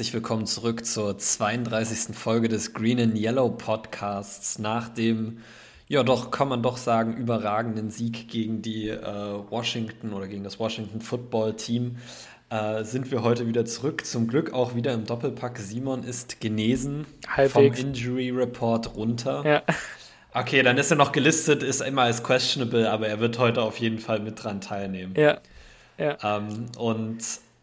Herzlich willkommen zurück zur 32. Folge des Green and Yellow Podcasts. Nach dem, ja doch, kann man doch sagen, überragenden Sieg gegen die äh, Washington oder gegen das Washington Football Team äh, sind wir heute wieder zurück. Zum Glück auch wieder im Doppelpack. Simon ist genesen Halbwegs. vom Injury Report runter. Ja. Okay, dann ist er noch gelistet, ist immer als questionable, aber er wird heute auf jeden Fall mit dran teilnehmen. Ja. ja. Ähm, und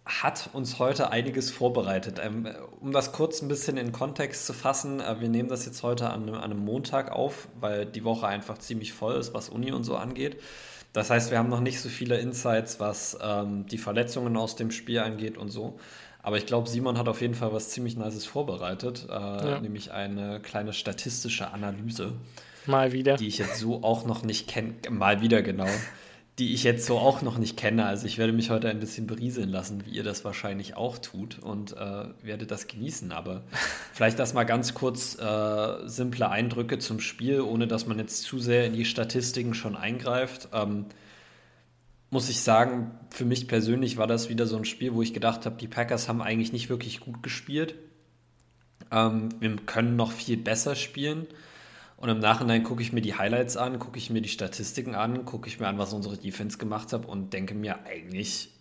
hat uns heute einiges vorbereitet. Ähm, um das kurz ein bisschen in Kontext zu fassen, äh, wir nehmen das jetzt heute an, einem Montag auf, weil die Woche einfach ziemlich voll ist, was Uni und so angeht. Das heißt, wir haben noch nicht so viele Insights, was ähm, die Verletzungen aus dem Spiel angeht und so. Aber ich glaube, Simon hat auf jeden Fall was ziemlich Nices vorbereitet, äh, ja. nämlich eine kleine statistische Analyse. Mal wieder. Die ich jetzt so auch noch nicht kenne. Mal wieder, genau die ich jetzt so auch noch nicht kenne. Also ich werde mich heute ein bisschen berieseln lassen, wie ihr das wahrscheinlich auch tut und äh, werde das genießen. Aber vielleicht das mal ganz kurz äh, simple Eindrücke zum Spiel, ohne dass man jetzt zu sehr in die Statistiken schon eingreift. Ähm, muss ich sagen, für mich persönlich war das wieder so ein Spiel, wo ich gedacht habe, die Packers haben eigentlich nicht wirklich gut gespielt. Ähm, wir können noch viel besser spielen. Und im Nachhinein gucke ich mir die Highlights an, gucke ich mir die Statistiken an, gucke ich mir an, was unsere Defense gemacht hat und denke mir eigentlich,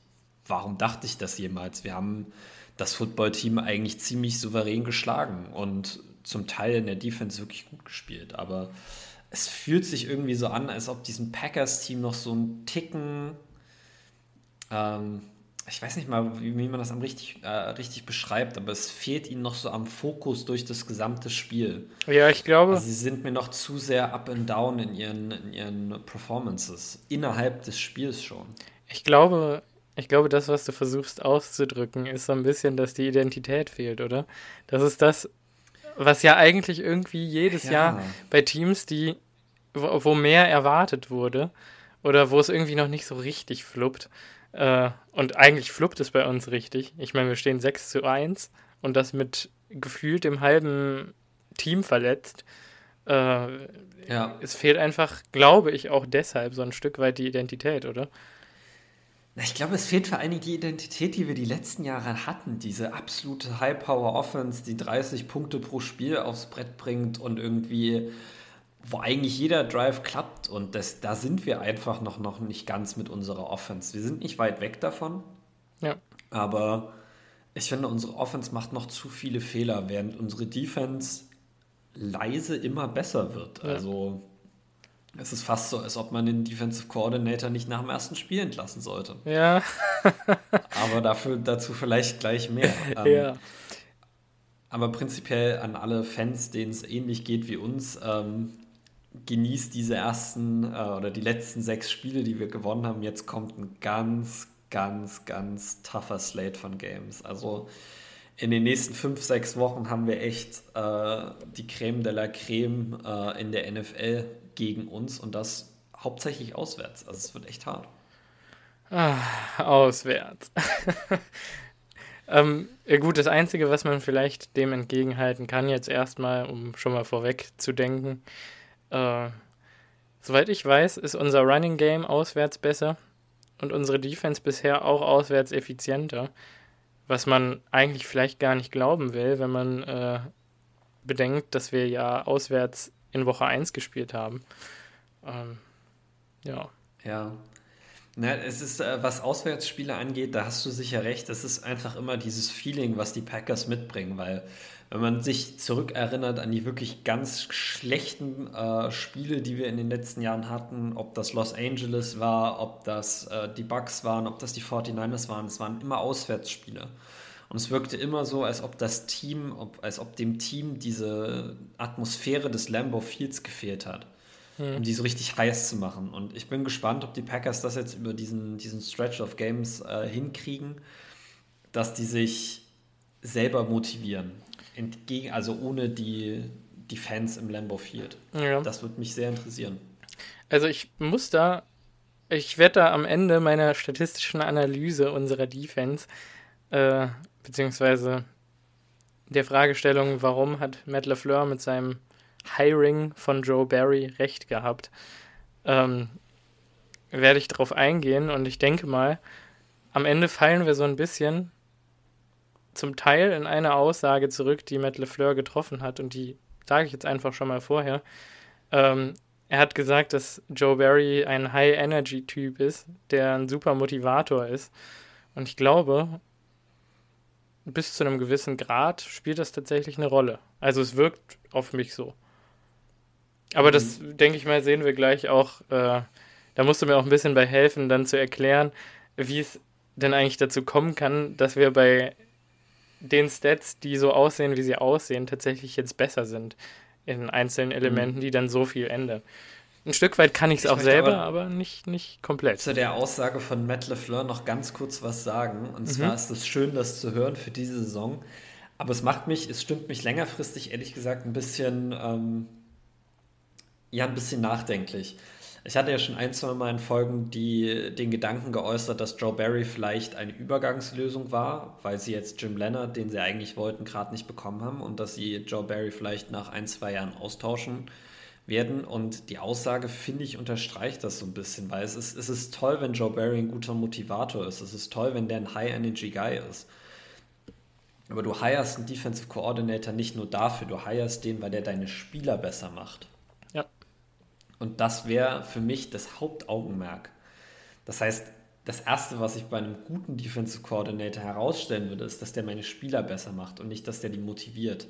warum dachte ich das jemals? Wir haben das Footballteam eigentlich ziemlich souverän geschlagen und zum Teil in der Defense wirklich gut gespielt. Aber es fühlt sich irgendwie so an, als ob diesem Packers-Team noch so ein Ticken ähm, ich weiß nicht mal, wie, wie man das am richtig, äh, richtig beschreibt, aber es fehlt ihnen noch so am Fokus durch das gesamte Spiel. Ja, ich glaube. Also sie sind mir noch zu sehr up and down in ihren, in ihren Performances, innerhalb des Spiels schon. Ich glaube, ich glaube, das, was du versuchst auszudrücken, ist so ein bisschen, dass die Identität fehlt, oder? Das ist das, was ja eigentlich irgendwie jedes ja. Jahr bei Teams, die, wo, wo mehr erwartet wurde, oder wo es irgendwie noch nicht so richtig fluppt, äh, und eigentlich fluppt es bei uns richtig. Ich meine, wir stehen 6 zu 1 und das mit gefühlt dem halben Team verletzt. Äh, ja. Es fehlt einfach, glaube ich, auch deshalb so ein Stück weit die Identität, oder? Ich glaube, es fehlt vor allem die Identität, die wir die letzten Jahre hatten. Diese absolute High-Power-Offense, die 30 Punkte pro Spiel aufs Brett bringt und irgendwie wo eigentlich jeder Drive klappt und das, da sind wir einfach noch, noch nicht ganz mit unserer Offense. Wir sind nicht weit weg davon. Ja. Aber ich finde, unsere Offense macht noch zu viele Fehler, während unsere Defense leise immer besser wird. Ja. Also es ist fast so, als ob man den Defensive Coordinator nicht nach dem ersten Spiel entlassen sollte. Ja. aber dafür, dazu vielleicht gleich mehr. ja. aber prinzipiell an alle Fans, denen es ähnlich geht wie uns, ähm, genießt diese ersten äh, oder die letzten sechs Spiele, die wir gewonnen haben. Jetzt kommt ein ganz, ganz, ganz tougher Slate von Games. Also in den nächsten fünf, sechs Wochen haben wir echt äh, die Creme de la Creme äh, in der NFL gegen uns und das hauptsächlich auswärts. Also es wird echt hart. Ah, auswärts. ähm, gut, das Einzige, was man vielleicht dem entgegenhalten kann, jetzt erstmal, um schon mal vorweg zu denken, äh, soweit ich weiß, ist unser Running Game auswärts besser und unsere Defense bisher auch auswärts effizienter. Was man eigentlich vielleicht gar nicht glauben will, wenn man äh, bedenkt, dass wir ja auswärts in Woche 1 gespielt haben. Ähm, ja. Ja. Na, es ist, äh, was Auswärtsspiele angeht, da hast du sicher recht. Es ist einfach immer dieses Feeling, was die Packers mitbringen, weil wenn man sich zurückerinnert an die wirklich ganz schlechten äh, Spiele, die wir in den letzten Jahren hatten, ob das Los Angeles war, ob das äh, die Bucks waren, ob das die 49ers waren, es waren immer Auswärtsspiele. Und es wirkte immer so, als ob das Team, ob, als ob dem Team diese Atmosphäre des Lambeau Fields gefehlt hat, hm. um die so richtig heiß zu machen. Und ich bin gespannt, ob die Packers das jetzt über diesen, diesen Stretch of Games äh, hinkriegen, dass die sich selber motivieren entgegen, also ohne die, die Fans im Lambeau Field. Ja. Das würde mich sehr interessieren. Also ich muss da, ich werde da am Ende meiner statistischen Analyse unserer Defense, äh, beziehungsweise der Fragestellung, warum hat Matt LeFleur mit seinem Hiring von Joe Barry recht gehabt, ähm, werde ich darauf eingehen und ich denke mal, am Ende fallen wir so ein bisschen zum Teil in eine Aussage zurück, die Matt LeFleur getroffen hat und die sage ich jetzt einfach schon mal vorher. Ähm, er hat gesagt, dass Joe Barry ein High-Energy-Typ ist, der ein super Motivator ist. Und ich glaube, bis zu einem gewissen Grad spielt das tatsächlich eine Rolle. Also es wirkt auf mich so. Aber mhm. das, denke ich mal, sehen wir gleich auch. Äh, da musst du mir auch ein bisschen bei helfen, dann zu erklären, wie es denn eigentlich dazu kommen kann, dass wir bei den Stats, die so aussehen, wie sie aussehen, tatsächlich jetzt besser sind in einzelnen mhm. Elementen, mhm. die dann so viel ändern. Ein Stück weit kann ich es auch selber, aber, aber, nicht, nicht komplett. Zu der Aussage von Matt LeFleur noch ganz kurz was sagen. Und mhm. zwar ist es schön, das zu hören für diese Saison. Aber es macht mich, es stimmt mich längerfristig, ehrlich gesagt, ein bisschen, ähm, ja, ein bisschen nachdenklich. Ich hatte ja schon ein, zwei Mal in Folgen die, den Gedanken geäußert, dass Joe Barry vielleicht eine Übergangslösung war, weil sie jetzt Jim Leonard, den sie eigentlich wollten, gerade nicht bekommen haben und dass sie Joe Barry vielleicht nach ein, zwei Jahren austauschen werden. Und die Aussage, finde ich, unterstreicht das so ein bisschen, weil es ist, es ist toll, wenn Joe Barry ein guter Motivator ist. Es ist toll, wenn der ein High-Energy-Guy ist. Aber du hirest einen Defensive Coordinator nicht nur dafür, du hirest den, weil der deine Spieler besser macht. Und das wäre für mich das Hauptaugenmerk. Das heißt, das Erste, was ich bei einem guten Defensive Coordinator herausstellen würde, ist, dass der meine Spieler besser macht und nicht, dass der die motiviert.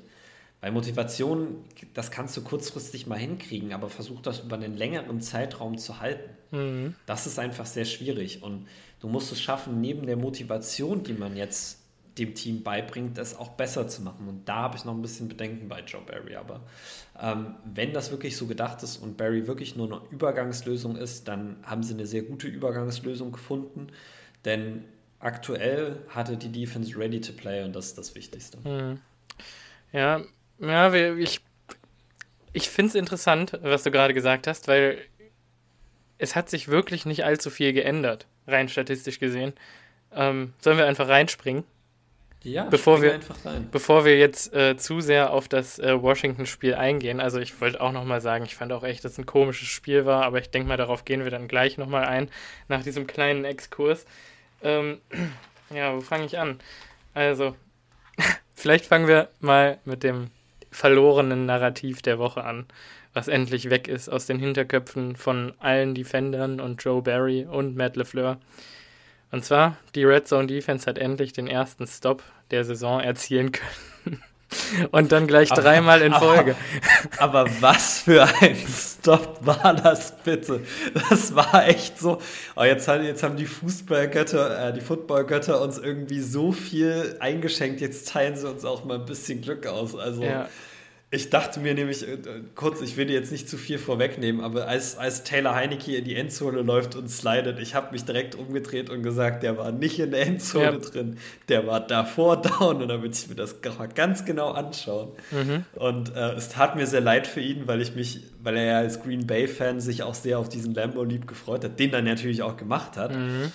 Weil Motivation, das kannst du kurzfristig mal hinkriegen, aber versuch das über einen längeren Zeitraum zu halten. Mhm. Das ist einfach sehr schwierig. Und du musst es schaffen, neben der Motivation, die man jetzt dem Team beibringt, das auch besser zu machen. Und da habe ich noch ein bisschen Bedenken bei Joe Barry. Aber ähm, wenn das wirklich so gedacht ist und Barry wirklich nur eine Übergangslösung ist, dann haben sie eine sehr gute Übergangslösung gefunden. Denn aktuell hatte die Defense ready to play und das ist das Wichtigste. Hm. Ja, ja, ich, ich finde es interessant, was du gerade gesagt hast, weil es hat sich wirklich nicht allzu viel geändert, rein statistisch gesehen. Ähm, sollen wir einfach reinspringen? Ja, bevor wir, bevor wir jetzt äh, zu sehr auf das äh, Washington-Spiel eingehen, also ich wollte auch nochmal sagen, ich fand auch echt, dass es ein komisches Spiel war, aber ich denke mal, darauf gehen wir dann gleich nochmal ein, nach diesem kleinen Exkurs. Ähm, ja, wo fange ich an? Also, vielleicht fangen wir mal mit dem verlorenen Narrativ der Woche an, was endlich weg ist aus den Hinterköpfen von allen Defendern und Joe Barry und Matt LeFleur. Und zwar, die Red Zone Defense hat endlich den ersten Stop der Saison erzielen können. Und dann gleich aber, dreimal in Folge. Aber, aber, was für ein Stop war das bitte? Das war echt so. Oh, jetzt, jetzt haben die Fußballgötter, äh, die Footballgötter uns irgendwie so viel eingeschenkt. Jetzt teilen sie uns auch mal ein bisschen Glück aus. Also. Ja. Ich dachte mir nämlich, äh, kurz, ich will dir jetzt nicht zu viel vorwegnehmen, aber als, als Taylor Heinecke in die Endzone läuft und slidet, ich habe mich direkt umgedreht und gesagt, der war nicht in der Endzone ja. drin, der war davor down und dann würde ich mir das ganz genau anschauen. Mhm. Und äh, es tat mir sehr leid für ihn, weil ich mich, weil er ja als Green Bay-Fan sich auch sehr auf diesen Lambo lieb gefreut hat, den er natürlich auch gemacht hat. Mhm.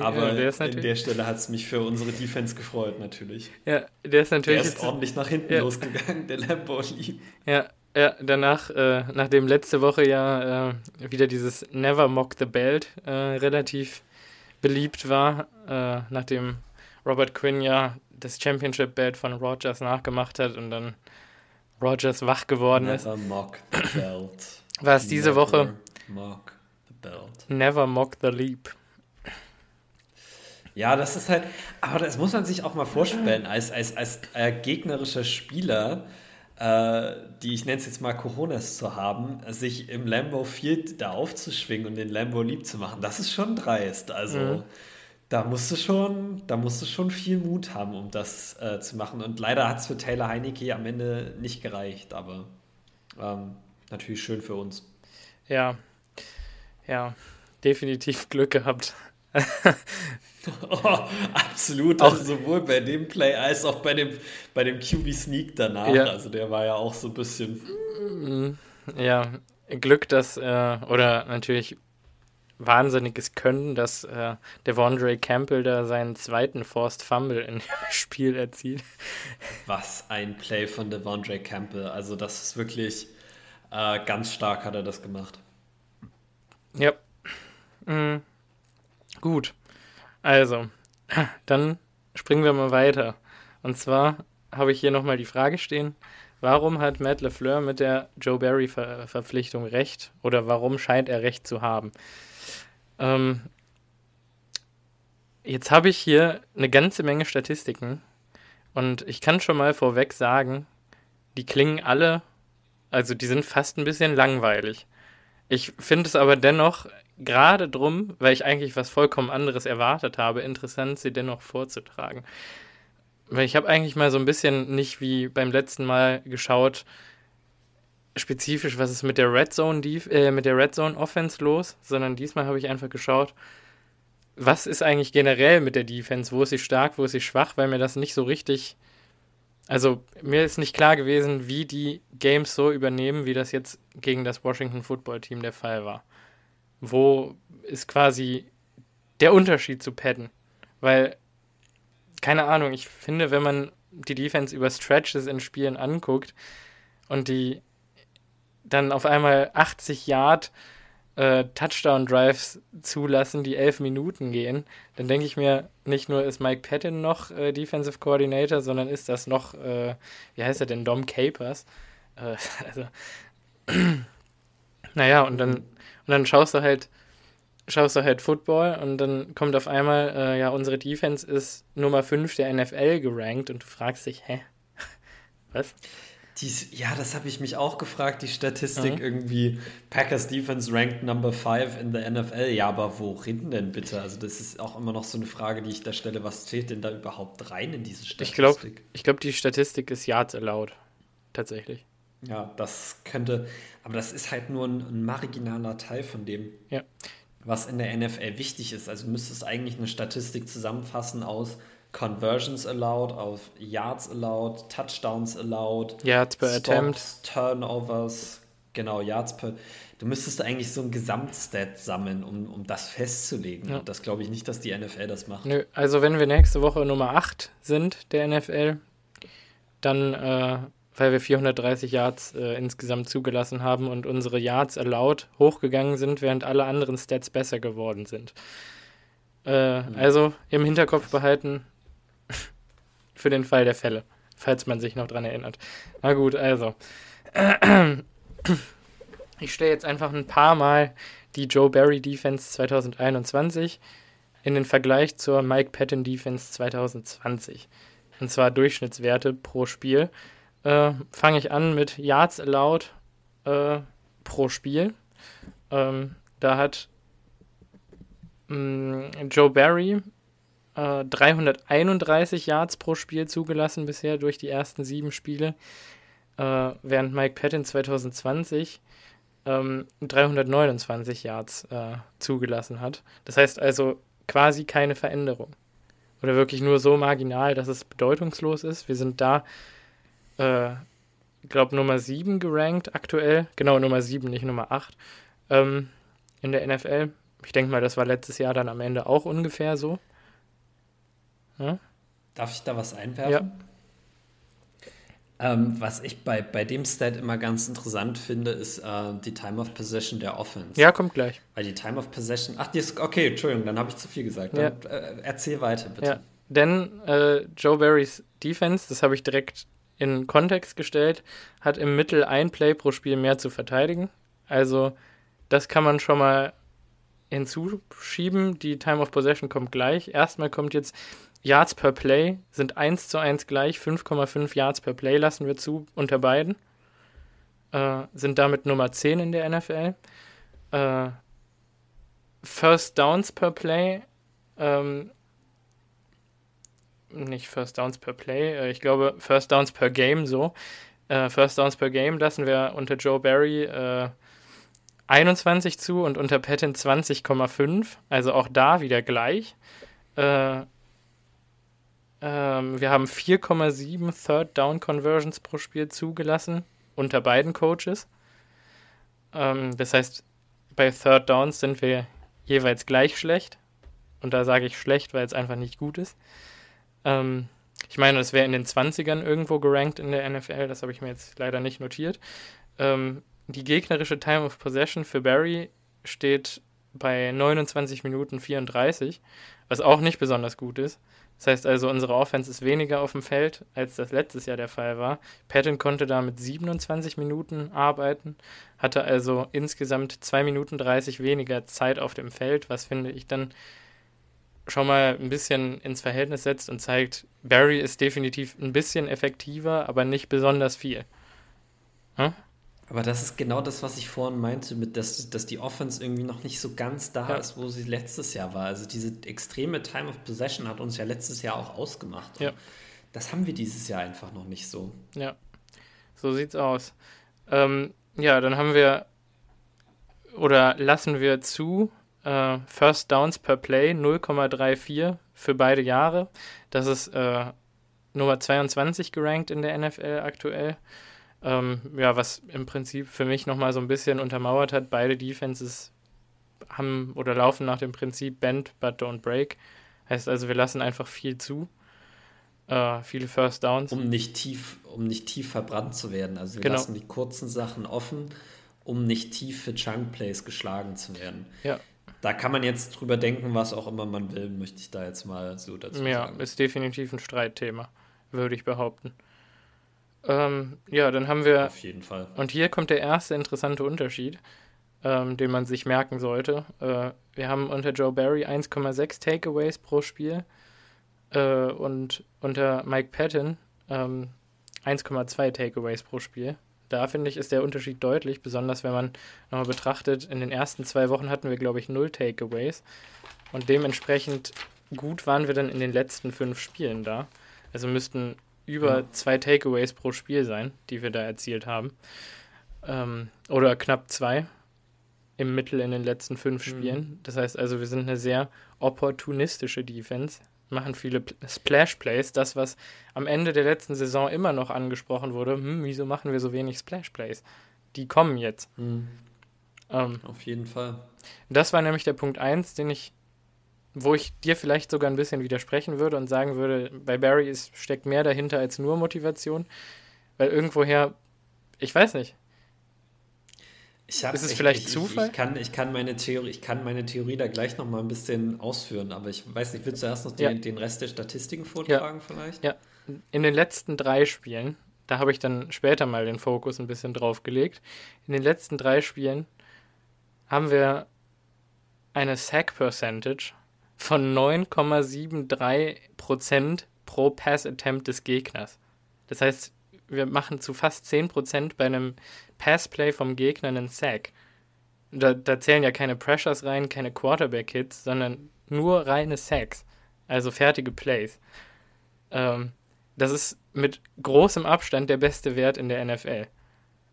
Aber ja, in der Stelle hat es mich für unsere Defense gefreut, natürlich. Ja, der ist natürlich. Der ist ordentlich nach hinten losgegangen, der Lambo lieb. Ja, ja, danach, äh, nachdem letzte Woche ja äh, wieder dieses Never Mock the Belt äh, relativ beliebt war, äh, nachdem Robert Quinn ja das Championship Belt von Rogers nachgemacht hat und dann Rogers wach geworden Never ist. Never mock the belt. War es diese Never Woche? Mock the belt. Never mock the leap. Ja, das ist halt, aber das muss man sich auch mal vorstellen, als, als, als äh, gegnerischer Spieler die ich nenne es jetzt mal Coronas zu haben, sich im Lambo Field da aufzuschwingen und den Lambo lieb zu machen, das ist schon dreist. Also mhm. da musst du schon, da musst du schon viel Mut haben, um das äh, zu machen. Und leider hat es für Taylor Heinecke am Ende nicht gereicht, aber ähm, natürlich schön für uns. Ja, ja, definitiv Glück gehabt. oh, absolut, auch also sowohl bei dem Play als auch bei dem, bei dem QB Sneak danach. Ja. Also der war ja auch so ein bisschen. Mm, ja, Glück, dass, äh, oder natürlich wahnsinniges Können, dass äh, Devondre Campbell da seinen zweiten Forced Fumble in dem Spiel erzielt. Was ein Play von Devondre Campbell. Also das ist wirklich äh, ganz stark hat er das gemacht. Ja. Mhm. Gut. Also, dann springen wir mal weiter. Und zwar habe ich hier nochmal die Frage stehen, warum hat Matt LeFleur mit der Joe Barry-Verpflichtung recht oder warum scheint er recht zu haben? Ähm, jetzt habe ich hier eine ganze Menge Statistiken und ich kann schon mal vorweg sagen, die klingen alle, also die sind fast ein bisschen langweilig. Ich finde es aber dennoch gerade drum, weil ich eigentlich was vollkommen anderes erwartet habe, interessant, sie dennoch vorzutragen. Weil ich habe eigentlich mal so ein bisschen nicht wie beim letzten Mal geschaut, spezifisch, was ist mit der Red Zone, äh, mit der Red Zone Offense los, sondern diesmal habe ich einfach geschaut, was ist eigentlich generell mit der Defense, wo ist sie stark, wo ist sie schwach, weil mir das nicht so richtig, also mir ist nicht klar gewesen, wie die Games so übernehmen, wie das jetzt gegen das Washington Football Team der Fall war. Wo ist quasi der Unterschied zu Padden? Weil keine Ahnung, ich finde, wenn man die Defense über Stretches in Spielen anguckt und die dann auf einmal 80 Yard äh, Touchdown-Drives zulassen, die elf Minuten gehen, dann denke ich mir, nicht nur ist Mike Patton noch äh, Defensive Coordinator, sondern ist das noch, äh, wie heißt er denn, Dom Capers. Äh, also, naja, und dann, und dann schaust du halt, schaust du halt Football und dann kommt auf einmal, äh, ja, unsere Defense ist Nummer 5 der NFL gerankt und du fragst dich, hä? Was? Dies, ja, das habe ich mich auch gefragt, die Statistik mhm. irgendwie. Packers Defense ranked Number 5 in der NFL. Ja, aber worin denn bitte? Also, das ist auch immer noch so eine Frage, die ich da stelle. Was zählt denn da überhaupt rein in diese Statistik? Ich glaube, ich glaub, die Statistik ist Yards allowed. Tatsächlich. Ja, das könnte, aber das ist halt nur ein, ein marginaler Teil von dem. Ja was in der NFL wichtig ist. Also müsste es eigentlich eine Statistik zusammenfassen aus Conversions allowed, auf Yards allowed, Touchdowns allowed, Yards per Stops, Attempt, Turnovers, genau, Yards per. Du müsstest eigentlich so ein Gesamtstat sammeln, um, um das festzulegen. Ja. Das glaube ich nicht, dass die NFL das macht. Nö, also wenn wir nächste Woche Nummer 8 sind der NFL, dann äh, weil wir 430 Yards äh, insgesamt zugelassen haben und unsere Yards erlaubt hochgegangen sind, während alle anderen Stats besser geworden sind. Äh, mhm. Also im Hinterkopf behalten für den Fall der Fälle, falls man sich noch dran erinnert. Na gut, also. Ich stelle jetzt einfach ein paar Mal die Joe Barry Defense 2021 in den Vergleich zur Mike Patton Defense 2020. Und zwar Durchschnittswerte pro Spiel äh, fange ich an mit Yards allowed äh, pro Spiel. Ähm, da hat mh, mm, Joe Barry äh, 331 Yards pro Spiel zugelassen bisher durch die ersten sieben Spiele, äh, während Mike Patton 2020 ähm, 329 Yards äh, zugelassen hat. Das heißt also quasi keine Veränderung. Oder wirklich nur so marginal, dass es bedeutungslos ist. Wir sind da äh, glaube Nummer 7 gerankt aktuell. Genau, Nummer 7, nicht Nummer 8 ähm, in der NFL. Ich denke mal, das war letztes Jahr dann am Ende auch ungefähr so. Ja? Darf ich da was einwerfen? Ja. Ähm, was ich bei, bei dem Stat immer ganz interessant finde, ist äh, die Time of Possession der Offense. Ja, kommt gleich. Weil die Time of Possession. Ach, die ist. Okay, Entschuldigung, dann habe ich zu viel gesagt. Dann, ja. äh, erzähl weiter, bitte. Ja. Denn äh, Joe Barrys Defense, das habe ich direkt in Kontext gestellt, hat im Mittel ein Play pro Spiel mehr zu verteidigen. Also das kann man schon mal hinzuschieben. Die Time of Possession kommt gleich. Erstmal kommt jetzt Yards per Play, sind 1 zu 1 gleich. 5,5 Yards per Play lassen wir zu unter beiden. Äh, sind damit Nummer 10 in der NFL. Äh, First Downs per Play ähm, nicht First Downs per Play, äh, ich glaube First Downs per Game so. Äh, First Downs per Game lassen wir unter Joe Barry äh, 21 zu und unter Patton 20,5. Also auch da wieder gleich. Äh, ähm, wir haben 4,7 Third Down Conversions pro Spiel zugelassen unter beiden Coaches. Ähm, das heißt, bei Third Downs sind wir jeweils gleich schlecht. Und da sage ich schlecht, weil es einfach nicht gut ist. Ähm, ich meine, das wäre in den 20ern irgendwo gerankt in der NFL, das habe ich mir jetzt leider nicht notiert. Ähm, die gegnerische Time of Possession für Barry steht bei 29 Minuten 34. was auch nicht besonders gut ist. Das heißt also, unsere Offense ist weniger auf dem Feld, als das letztes Jahr der Fall war. Patton konnte da mit 27 Minuten arbeiten, hatte also insgesamt 2 Minuten 30 weniger Zeit auf dem Feld, was finde ich dann schon mal ein bisschen ins Verhältnis setzt und zeigt, Barry ist definitiv ein bisschen effektiver, aber nicht besonders viel. Hm? Aber das ist genau das, was ich vorhin meinte, mit dass, dass die Offense irgendwie noch nicht so ganz da ja. ist, wo sie letztes Jahr war. Also diese extreme Time of Possession hat uns ja letztes Jahr auch ausgemacht. Ja. Das haben wir dieses Jahr einfach noch nicht so. Ja, so sieht's aus. Ähm, ja, dann haben wir oder lassen wir zu äh, First Downs per Play 0,34 für beide Jahre. Das ist äh, Nummer 22 gerankt in der NFL aktuell. Ähm, ja, was im Prinzip für mich nochmal so ein bisschen untermauert hat, beide Defenses haben oder laufen nach dem Prinzip Bend but don't break. Heißt also, wir lassen einfach viel zu. Äh, viele First Downs. Um nicht tief, um nicht tief verbrannt zu werden. Also wir genau. lassen die kurzen Sachen offen, um nicht tief für Chunk Plays geschlagen zu werden. Ja. Da kann man jetzt drüber denken, was auch immer man will, möchte ich da jetzt mal so dazu ja, sagen. Ja, ist definitiv ein Streitthema, würde ich behaupten. Ähm, ja, dann haben wir. Auf jeden Fall. Und hier kommt der erste interessante Unterschied, ähm, den man sich merken sollte. Äh, wir haben unter Joe Barry 1,6 Takeaways pro Spiel äh, und unter Mike Patton ähm, 1,2 Takeaways pro Spiel. Da finde ich, ist der Unterschied deutlich, besonders wenn man nochmal betrachtet, in den ersten zwei Wochen hatten wir, glaube ich, null Takeaways. Und dementsprechend gut waren wir dann in den letzten fünf Spielen da. Also müssten über ja. zwei Takeaways pro Spiel sein, die wir da erzielt haben. Ähm, oder knapp zwei im Mittel in den letzten fünf mhm. Spielen. Mhm. Das heißt also, wir sind eine sehr opportunistische Defense, machen viele Splash Plays. Das, was am Ende der letzten Saison immer noch angesprochen wurde, hm, wieso machen wir so wenig Splash Plays? Die kommen jetzt. Mhm. Ähm, Auf jeden Fall. Das war nämlich der Punkt 1, den ich wo ich dir vielleicht sogar ein bisschen widersprechen würde und sagen würde, bei Barry ist, steckt mehr dahinter als nur Motivation. Weil irgendwoher, ich weiß nicht. Ich hab, ist es ich, vielleicht ich, Zufall? Ich, kann, ich, kann meine Theorie, ich kann meine Theorie da gleich noch mal ein bisschen ausführen, aber ich weiß nicht, willst du erst noch den, ja. den Rest der Statistiken vortragen ja. vielleicht? Ja, in den letzten drei Spielen, da habe ich dann später mal den Fokus ein bisschen drauf gelegt, in den letzten drei Spielen haben wir eine Sack Percentage von 9,73% pro Pass Attempt des Gegners. Das heißt, wir machen zu fast 10% bei einem Passplay vom Gegner einen Sack. Da, da zählen ja keine Pressures rein, keine Quarterback-Hits, sondern nur reine Sacks. Also fertige Plays. Ähm, das ist mit großem Abstand der beste Wert in der NFL.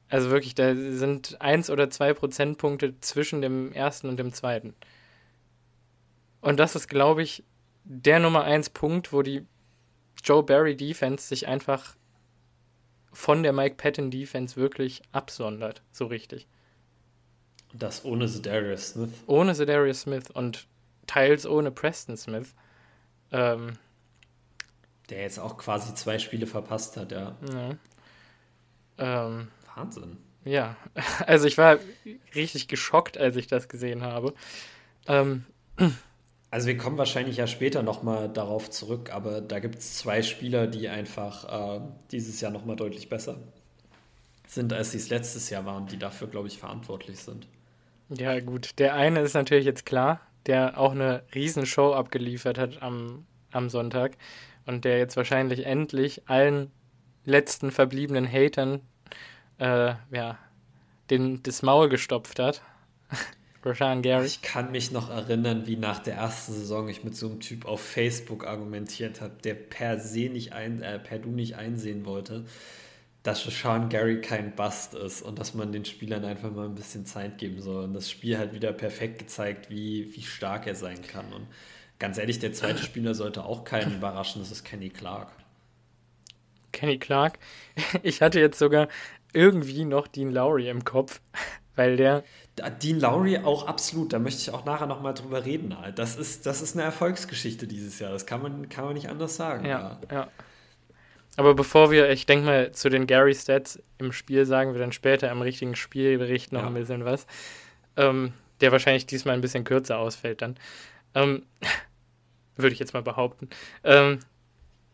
Also wirklich, da sind 1 oder 2 Prozentpunkte zwischen dem ersten und dem zweiten. Und das ist, glaube ich, der Nummer 1 Punkt, wo die Joe Barry Defense sich einfach von der Mike Patton Defense wirklich absondert, so richtig. Das ohne Zedarius Smith. Ohne Zedarius Smith und teils ohne Preston Smith. Ähm, der jetzt auch quasi zwei Spiele verpasst hat, ja. ja. Ähm, Wahnsinn. Ja, also ich war richtig geschockt, als ich das gesehen habe. Ähm, also wir kommen wahrscheinlich ja später nochmal darauf zurück, aber da gibt es zwei Spieler, die einfach äh, dieses Jahr nochmal deutlich besser sind, als sie es letztes Jahr waren, die dafür, glaube ich, verantwortlich sind. Ja, gut. Der eine ist natürlich jetzt klar, der auch eine Riesenshow abgeliefert hat am, am Sonntag und der jetzt wahrscheinlich endlich allen letzten verbliebenen Hatern äh, ja, den, das Maul gestopft hat. Rashan Gary. Ich kann mich noch erinnern, wie nach der ersten Saison ich mit so einem Typ auf Facebook argumentiert habe, der per se nicht ein, äh, per du nicht einsehen wollte, dass Rashan Gary kein Bust ist und dass man den Spielern einfach mal ein bisschen Zeit geben soll. Und das Spiel hat wieder perfekt gezeigt, wie, wie stark er sein kann. Und ganz ehrlich, der zweite Spieler sollte auch keinen überraschen, das ist Kenny Clark. Kenny Clark. Ich hatte jetzt sogar irgendwie noch Dean Lowry im Kopf, weil der. Dean Lowry auch absolut, da möchte ich auch nachher nochmal drüber reden. Das ist, das ist eine Erfolgsgeschichte dieses Jahr, das kann man, kann man nicht anders sagen. Ja, ja. ja. Aber bevor wir, ich denke mal, zu den Gary Stats im Spiel sagen wir dann später im richtigen Spielbericht noch ja. ein bisschen was, ähm, der wahrscheinlich diesmal ein bisschen kürzer ausfällt dann. Ähm, Würde ich jetzt mal behaupten. Ähm,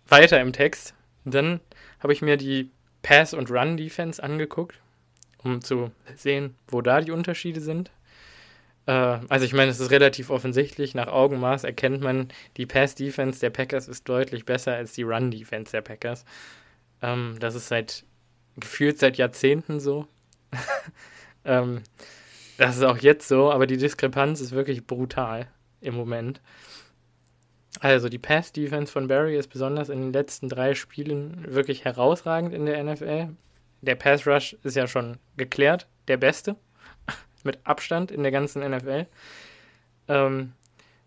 weiter im Text. Dann habe ich mir die Pass- und Run-Defense angeguckt, um zu sehen, wo da die Unterschiede sind. Äh, also ich meine, es ist relativ offensichtlich. Nach Augenmaß erkennt man, die Pass-Defense der Packers ist deutlich besser als die Run-Defense der Packers. Ähm, das ist seit gefühlt seit Jahrzehnten so. ähm, das ist auch jetzt so, aber die Diskrepanz ist wirklich brutal im Moment. Also die Pass-Defense von Barry ist besonders in den letzten drei Spielen wirklich herausragend in der NFL. Der Pass-Rush ist ja schon geklärt, der beste, mit Abstand in der ganzen NFL. Ähm,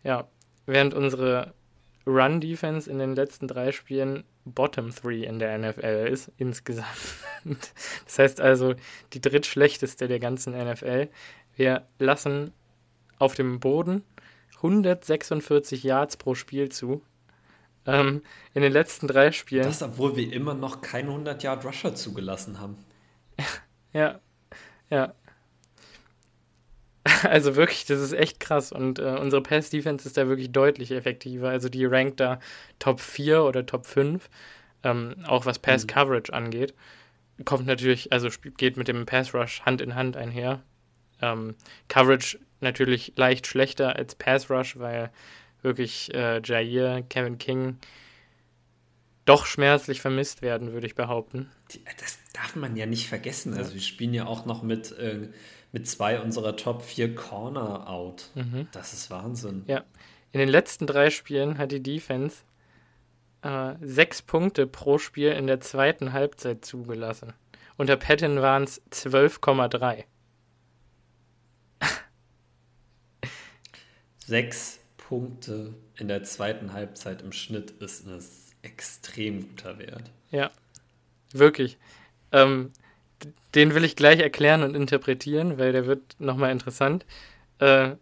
ja, während unsere Run-Defense in den letzten drei Spielen Bottom 3 in der NFL ist, insgesamt. Das heißt also die drittschlechteste der ganzen NFL. Wir lassen auf dem Boden 146 Yards pro Spiel zu. Ähm, in den letzten drei Spielen. Das, obwohl wir immer noch keine 100 Yard Rusher zugelassen haben. ja, ja. Also wirklich, das ist echt krass. Und äh, unsere Pass-Defense ist da wirklich deutlich effektiver. Also die rankt da Top 4 oder Top 5, ähm, auch was Pass-Coverage mhm. angeht. Kommt natürlich, also geht mit dem Pass-Rush Hand in Hand einher. Ähm, Coverage natürlich leicht schlechter als Pass Rush, weil wirklich äh, Jair, Kevin King doch schmerzlich vermisst werden, würde ich behaupten. Das darf man ja nicht vergessen. Also wir spielen ja auch noch mit, äh, mit zwei unserer Top 4 Corner out. Mhm. Das ist Wahnsinn. Ja. In den letzten drei Spielen hat die Defense äh, sechs Punkte pro Spiel in der zweiten Halbzeit zugelassen. Unter Patton waren es 12,3. Sechs Punkte in der zweiten Halbzeit im Schnitt ist ein extrem guter Wert. Ja, wirklich. Ähm, den will ich gleich erklären und interpretieren, weil der wird nochmal interessant. Äh,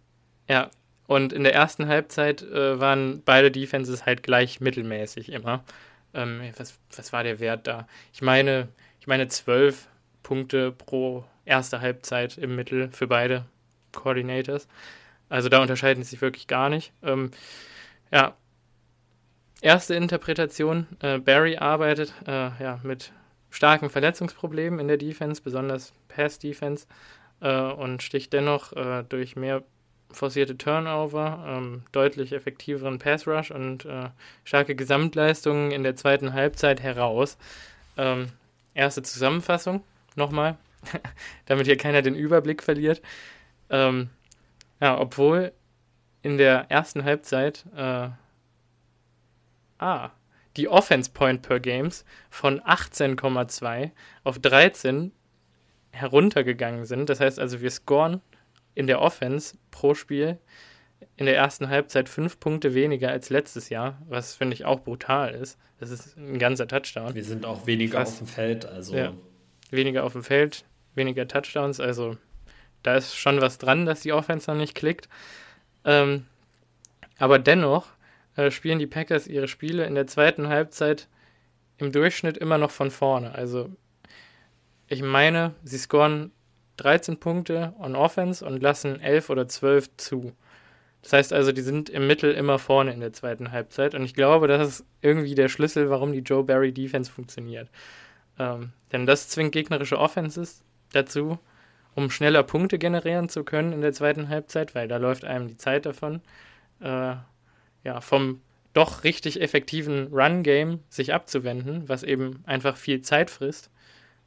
ja, und in der ersten Halbzeit äh, waren beide Defenses halt gleich mittelmäßig immer. Ähm, was, was war der Wert da? Ich meine, ich meine zwölf Punkte pro erste Halbzeit im Mittel für beide Coordinators. Also da unterscheiden sie sich wirklich gar nicht. Ähm, ja, erste Interpretation. Äh, Barry arbeitet äh, ja, mit starken Verletzungsproblemen in der Defense, besonders Pass-Defense, äh, und sticht dennoch äh, durch mehr forcierte Turnover, ähm, deutlich effektiveren Pass-Rush und äh, starke Gesamtleistungen in der zweiten Halbzeit heraus. Ähm, erste Zusammenfassung nochmal, damit hier keiner den Überblick verliert. Ähm, ja, obwohl in der ersten Halbzeit äh, ah, die Offense Point per Games von 18,2 auf 13 heruntergegangen sind. Das heißt also, wir scoren in der Offense pro Spiel in der ersten Halbzeit fünf Punkte weniger als letztes Jahr, was finde ich auch brutal ist. Das ist ein ganzer Touchdown. Wir sind auch weniger Fast, auf dem Feld, also. Ja, weniger auf dem Feld, weniger Touchdowns, also da ist schon was dran, dass die Offense noch nicht klickt. Ähm, aber dennoch äh, spielen die Packers ihre Spiele in der zweiten Halbzeit im Durchschnitt immer noch von vorne. Also ich meine, sie scoren 13 Punkte on Offense und lassen 11 oder 12 zu. Das heißt also, die sind im Mittel immer vorne in der zweiten Halbzeit. Und ich glaube, das ist irgendwie der Schlüssel, warum die Joe Barry Defense funktioniert. Ähm, denn das zwingt gegnerische Offenses dazu, um schneller Punkte generieren zu können in der zweiten Halbzeit, weil da läuft einem die Zeit davon, äh, ja, vom doch richtig effektiven Run-Game sich abzuwenden, was eben einfach viel Zeit frisst,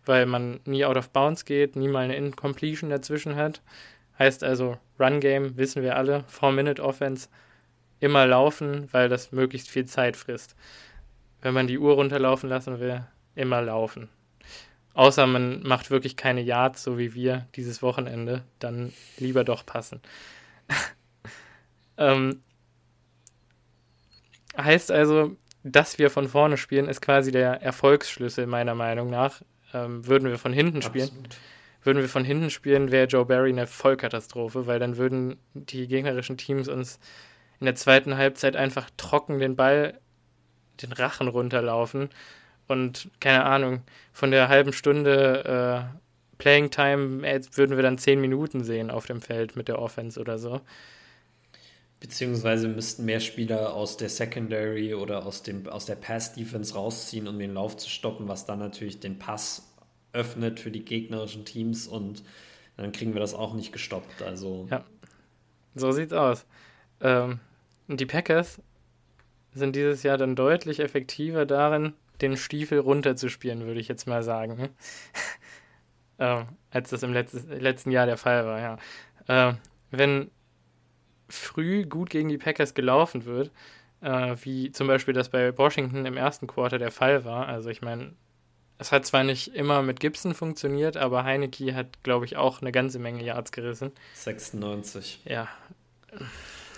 weil man nie out of bounds geht, nie mal eine Incompletion dazwischen hat. Heißt also, Run-Game, wissen wir alle, 4-Minute-Offense, immer laufen, weil das möglichst viel Zeit frisst. Wenn man die Uhr runterlaufen lassen will, immer laufen. Außer man macht wirklich keine Yards, so wie wir dieses Wochenende, dann lieber doch passen. ähm, heißt also, dass wir von vorne spielen, ist quasi der Erfolgsschlüssel meiner Meinung nach. Ähm, würden wir von hinten spielen, Absolut. würden wir von hinten spielen, wäre Joe Barry eine Vollkatastrophe, weil dann würden die gegnerischen Teams uns in der zweiten Halbzeit einfach trocken den Ball den Rachen runterlaufen und keine Ahnung, von der halben Stunde äh, Playing Time würden wir dann zehn Minuten sehen auf dem Feld mit der Offense oder so. Beziehungsweise müssten mehr Spieler aus der Secondary oder aus, dem, aus der Pass-Defense rausziehen, um den Lauf zu stoppen, was dann natürlich den Pass öffnet für die gegnerischen Teams und dann kriegen wir das auch nicht gestoppt. Also. Ja, so sieht's aus. Ähm, die Packers sind dieses Jahr dann deutlich effektiver darin, den Stiefel runterzuspielen, würde ich jetzt mal sagen. Hm? äh, als das im letztes, letzten Jahr der Fall war, ja. Äh, wenn früh gut gegen die Packers gelaufen wird, äh, wie zum Beispiel das bei Washington im ersten Quarter der Fall war. Also ich meine, es hat zwar nicht immer mit Gibson funktioniert, aber Heineke hat, glaube ich, auch eine ganze Menge Yards gerissen. 96. Ja.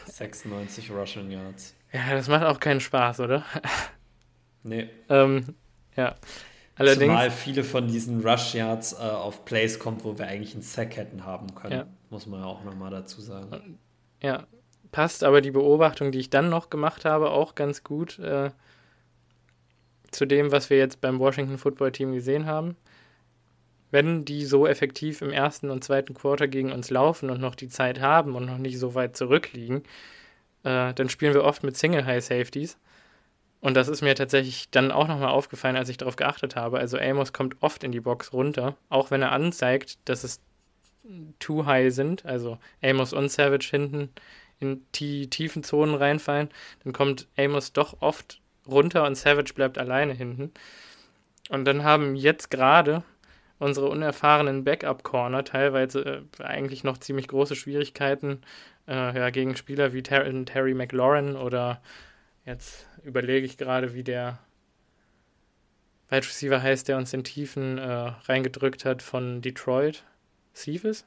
96 Russian Yards. Ja, das macht auch keinen Spaß, oder? Nee. ähm, ja. Allerdings, Zumal viele von diesen Rush Yards äh, auf Plays kommt, wo wir eigentlich einen Sack hätten haben können. Ja. Muss man ja auch nochmal dazu sagen. Ja, passt aber die Beobachtung, die ich dann noch gemacht habe, auch ganz gut äh, zu dem, was wir jetzt beim Washington Football Team gesehen haben. Wenn die so effektiv im ersten und zweiten Quarter gegen uns laufen und noch die Zeit haben und noch nicht so weit zurückliegen, äh, dann spielen wir oft mit Single High Safeties. Und das ist mir tatsächlich dann auch nochmal aufgefallen, als ich darauf geachtet habe. Also Amos kommt oft in die Box runter, auch wenn er anzeigt, dass es too high sind, also Amos und Savage hinten in die tiefen Zonen reinfallen, dann kommt Amos doch oft runter und Savage bleibt alleine hinten. Und dann haben jetzt gerade unsere unerfahrenen Backup-Corner teilweise äh, eigentlich noch ziemlich große Schwierigkeiten äh, ja, gegen Spieler wie Ter Terry McLaurin oder jetzt überlege ich gerade, wie der Wide Receiver heißt, der uns in Tiefen äh, reingedrückt hat von Detroit. Cephas?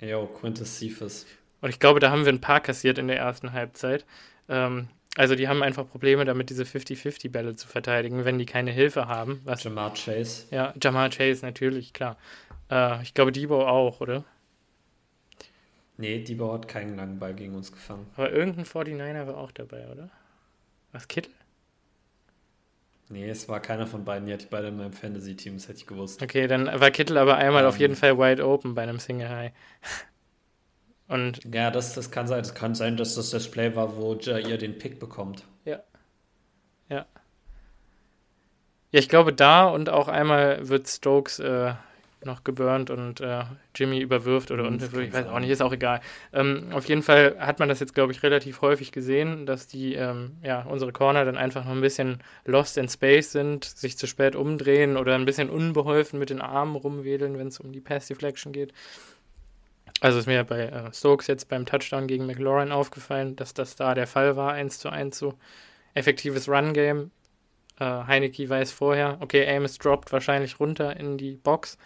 Ja, Quintus Cephas. Und ich glaube, da haben wir ein paar kassiert in der ersten Halbzeit. Ähm, also die haben einfach Probleme damit, diese 50-50-Bälle zu verteidigen, wenn die keine Hilfe haben. Was, Jamar Chase. Ja, Jamar Chase natürlich, klar. Äh, ich glaube, Debo auch, oder? Nee, Debo hat keinen langen Ball gegen uns gefangen. Aber irgendein 49er war auch dabei, oder? Was, Kittel? Nee, es war keiner von beiden. Die hatte ich beide in meinem Fantasy-Team, das hätte ich gewusst. Okay, dann war Kittel aber einmal um, auf jeden ähm. Fall wide open bei einem Single High. Und ja, das, das kann sein. Es kann sein, dass das das Play war, wo Jair den Pick bekommt. Ja. Ja. Ja, ich glaube, da und auch einmal wird Stokes äh, noch geburnt und äh, Jimmy überwirft oder und, ich weiß auch nicht, ist auch egal. Ähm, auf jeden Fall hat man das jetzt, glaube ich, relativ häufig gesehen, dass die, ähm, ja, unsere Corner dann einfach noch ein bisschen lost in space sind, sich zu spät umdrehen oder ein bisschen unbeholfen mit den Armen rumwedeln, wenn es um die Pass Deflection geht. Also ist mir bei äh, Stokes jetzt beim Touchdown gegen McLaurin aufgefallen, dass das da der Fall war, 1 zu 1 so. Effektives Run-Game. Äh, Heineke weiß vorher, okay, Amos droppt wahrscheinlich runter in die Box.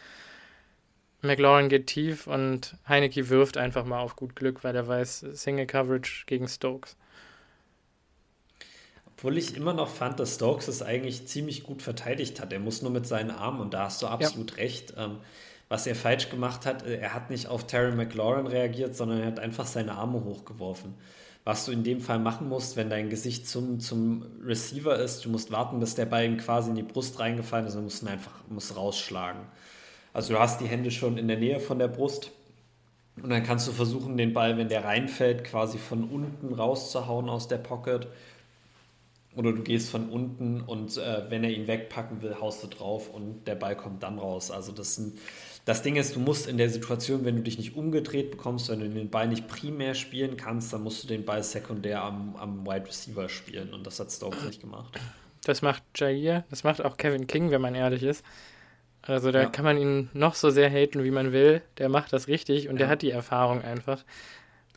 McLaurin geht tief und Heineke wirft einfach mal auf gut Glück, weil er weiß, Single Coverage gegen Stokes. Obwohl ich immer noch fand, dass Stokes es eigentlich ziemlich gut verteidigt hat. Er muss nur mit seinen Armen, und da hast du absolut ja. recht, ähm, was er falsch gemacht hat, äh, er hat nicht auf Terry McLaurin reagiert, sondern er hat einfach seine Arme hochgeworfen. Was du in dem Fall machen musst, wenn dein Gesicht zum, zum Receiver ist, du musst warten, bis der Ball ihm quasi in die Brust reingefallen ist und musst ihn einfach musst rausschlagen. Also du hast die Hände schon in der Nähe von der Brust und dann kannst du versuchen, den Ball, wenn der reinfällt, quasi von unten rauszuhauen aus der Pocket. Oder du gehst von unten und äh, wenn er ihn wegpacken will, haust du drauf und der Ball kommt dann raus. Also das sind das Ding ist, du musst in der Situation, wenn du dich nicht umgedreht bekommst, wenn du den Ball nicht primär spielen kannst, dann musst du den Ball sekundär am, am Wide Receiver spielen. Und das hat Stokes nicht gemacht. Das macht Jair, das macht auch Kevin King, wenn man ehrlich ist. Also da ja. kann man ihn noch so sehr haten, wie man will. Der macht das richtig und ja. der hat die Erfahrung einfach.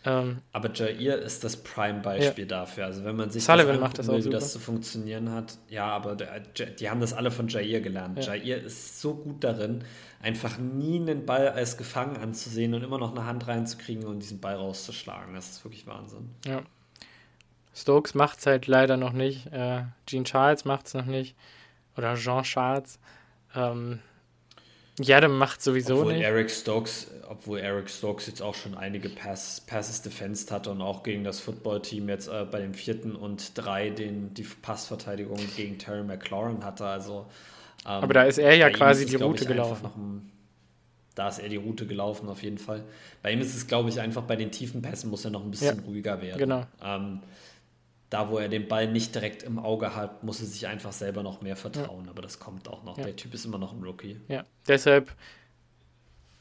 Ähm, Aber Jair ist das Prime-Beispiel ja. dafür. Also wenn man sich Sullivan das macht das will, wie das zu funktionieren hat, ja, aber der, die haben das alle von Jair gelernt. Ja. Jair ist so gut darin, einfach nie einen Ball als gefangen anzusehen und immer noch eine Hand reinzukriegen und diesen Ball rauszuschlagen. Das ist wirklich Wahnsinn. Ja. Stokes macht es halt leider noch nicht. Äh, Jean Charles macht es noch nicht. Oder Jean Charles. Ähm, ja, der macht sowieso obwohl nicht. Eric Stokes, obwohl Eric Stokes jetzt auch schon einige Pass, Passes defensed hatte und auch gegen das Footballteam jetzt äh, bei dem vierten und drei den, die Passverteidigung gegen Terry McLaurin hatte. Also, ähm, Aber da ist er ja quasi die Route gelaufen. Ein, da ist er die Route gelaufen auf jeden Fall. Bei ihm ist es, glaube ich, einfach bei den tiefen Pässen muss er noch ein bisschen ja, ruhiger werden. Genau. Ähm, da, wo er den Ball nicht direkt im Auge hat, muss er sich einfach selber noch mehr vertrauen. Ja. Aber das kommt auch noch. Ja. Der Typ ist immer noch ein Rookie. Ja, deshalb,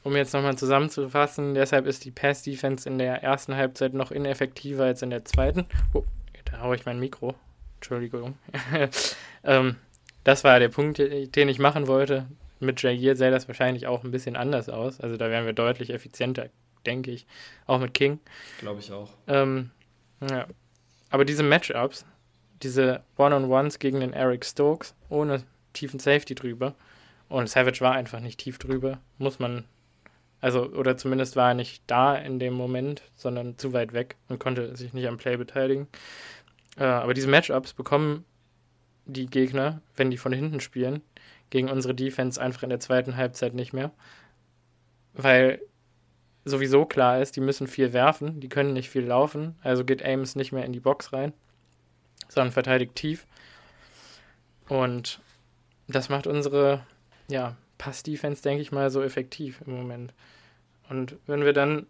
um jetzt nochmal zusammenzufassen, deshalb ist die Pass-Defense in der ersten Halbzeit noch ineffektiver als in der zweiten. Oh, da haue ich mein Mikro. Entschuldigung. ähm, das war der Punkt, den ich machen wollte. Mit Jair sähe das wahrscheinlich auch ein bisschen anders aus. Also da wären wir deutlich effizienter, denke ich. Auch mit King. Glaube ich auch. Ähm, ja. Aber diese Matchups, diese One-on-Ones gegen den Eric Stokes, ohne tiefen Safety drüber, und Savage war einfach nicht tief drüber, muss man, also, oder zumindest war er nicht da in dem Moment, sondern zu weit weg und konnte sich nicht am Play beteiligen. Äh, aber diese Matchups bekommen die Gegner, wenn die von hinten spielen, gegen unsere Defense einfach in der zweiten Halbzeit nicht mehr. Weil sowieso klar ist, die müssen viel werfen, die können nicht viel laufen, also geht Ames nicht mehr in die Box rein, sondern verteidigt tief. Und das macht unsere ja, Pass-Defense, denke ich mal, so effektiv im Moment. Und wenn wir dann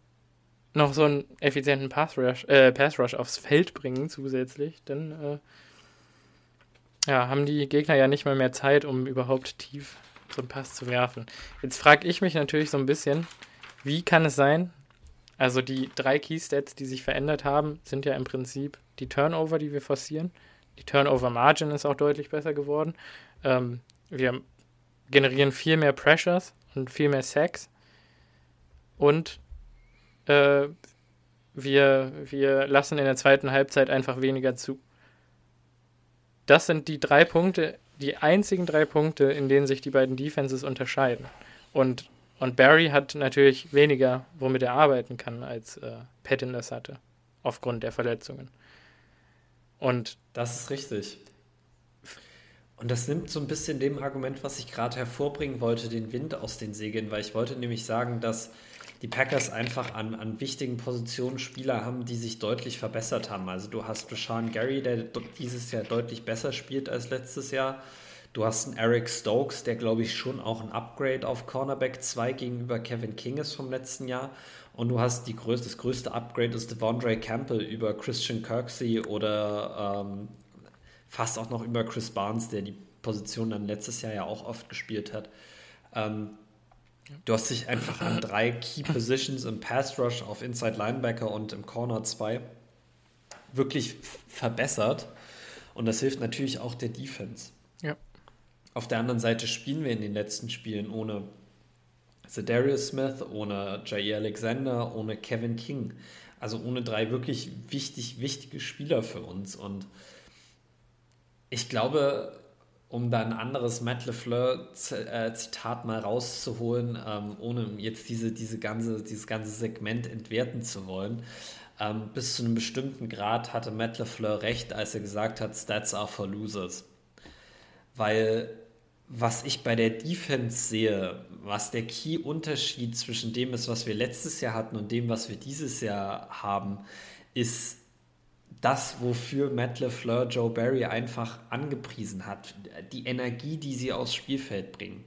noch so einen effizienten Pass-Rush äh, Pass aufs Feld bringen zusätzlich, dann äh, ja, haben die Gegner ja nicht mal mehr Zeit, um überhaupt tief so einen Pass zu werfen. Jetzt frage ich mich natürlich so ein bisschen, wie kann es sein? Also die drei Keystats, die sich verändert haben, sind ja im Prinzip die Turnover, die wir forcieren. Die Turnover Margin ist auch deutlich besser geworden. Ähm, wir generieren viel mehr Pressures und viel mehr Sacks. Und äh, wir, wir lassen in der zweiten Halbzeit einfach weniger zu das sind die drei Punkte, die einzigen drei Punkte, in denen sich die beiden Defenses unterscheiden. Und, und Barry hat natürlich weniger, womit er arbeiten kann, als äh, Patton das hatte, aufgrund der Verletzungen. Und das ist richtig. Und das nimmt so ein bisschen dem Argument, was ich gerade hervorbringen wollte, den Wind aus den Segeln, weil ich wollte nämlich sagen, dass die Packers einfach an, an wichtigen Positionen Spieler haben, die sich deutlich verbessert haben. Also du hast Rashawn Gary, der dieses Jahr deutlich besser spielt als letztes Jahr. Du hast einen Eric Stokes, der glaube ich schon auch ein Upgrade auf Cornerback 2 gegenüber Kevin King ist vom letzten Jahr. Und du hast die größte, das größte Upgrade ist Devondre Campbell über Christian Kirksey oder ähm, fast auch noch über Chris Barnes, der die Position dann letztes Jahr ja auch oft gespielt hat. Ähm, Du hast dich einfach an drei Key Positions im Pass Rush auf Inside Linebacker und im Corner 2 wirklich verbessert. Und das hilft natürlich auch der Defense. Auf der anderen Seite spielen wir in den letzten Spielen ohne Darius Smith, ohne Jair Alexander, ohne Kevin King. Also ohne drei wirklich wichtig, wichtige Spieler für uns. Und ich glaube, um da ein anderes Matt LeFleur-Zitat äh, mal rauszuholen, ähm, ohne jetzt diese, diese ganze, dieses ganze Segment entwerten zu wollen. Ähm, bis zu einem bestimmten Grad hatte Matt LeFleur recht, als er gesagt hat, Stats are for losers. Weil was ich bei der Defense sehe, was der Key-Unterschied zwischen dem ist, was wir letztes Jahr hatten und dem, was wir dieses Jahr haben, ist das, wofür Matt LeFleur Joe Barry einfach angepriesen hat. Die Energie, die sie aufs Spielfeld bringen.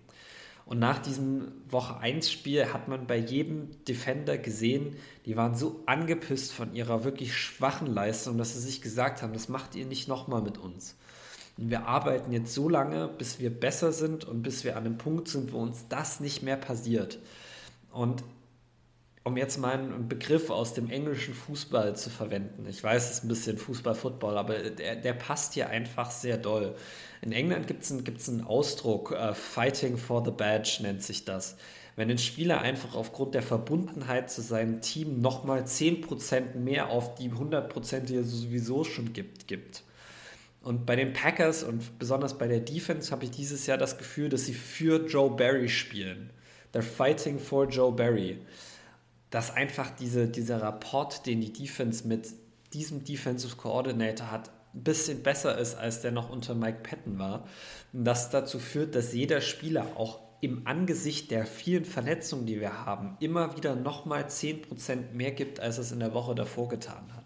Und nach diesem Woche 1 Spiel hat man bei jedem Defender gesehen, die waren so angepisst von ihrer wirklich schwachen Leistung, dass sie sich gesagt haben, das macht ihr nicht nochmal mit uns. Wir arbeiten jetzt so lange, bis wir besser sind und bis wir an einem Punkt sind, wo uns das nicht mehr passiert. Und um jetzt mal einen Begriff aus dem englischen Fußball zu verwenden. Ich weiß, es ist ein bisschen Fußball-Football, aber der, der, passt hier einfach sehr doll. In England gibt es einen, einen Ausdruck, uh, Fighting for the Badge nennt sich das. Wenn ein Spieler einfach aufgrund der Verbundenheit zu seinem Team nochmal 10% mehr auf die 100%, die er sowieso schon gibt, gibt. Und bei den Packers und besonders bei der Defense habe ich dieses Jahr das Gefühl, dass sie für Joe Barry spielen. They're fighting for Joe Barry dass einfach diese, dieser Rapport, den die Defense mit diesem Defensive Coordinator hat, ein bisschen besser ist, als der noch unter Mike Patton war. Und das dazu führt, dass jeder Spieler auch im Angesicht der vielen Verletzungen, die wir haben, immer wieder nochmal 10% mehr gibt, als es in der Woche davor getan hat.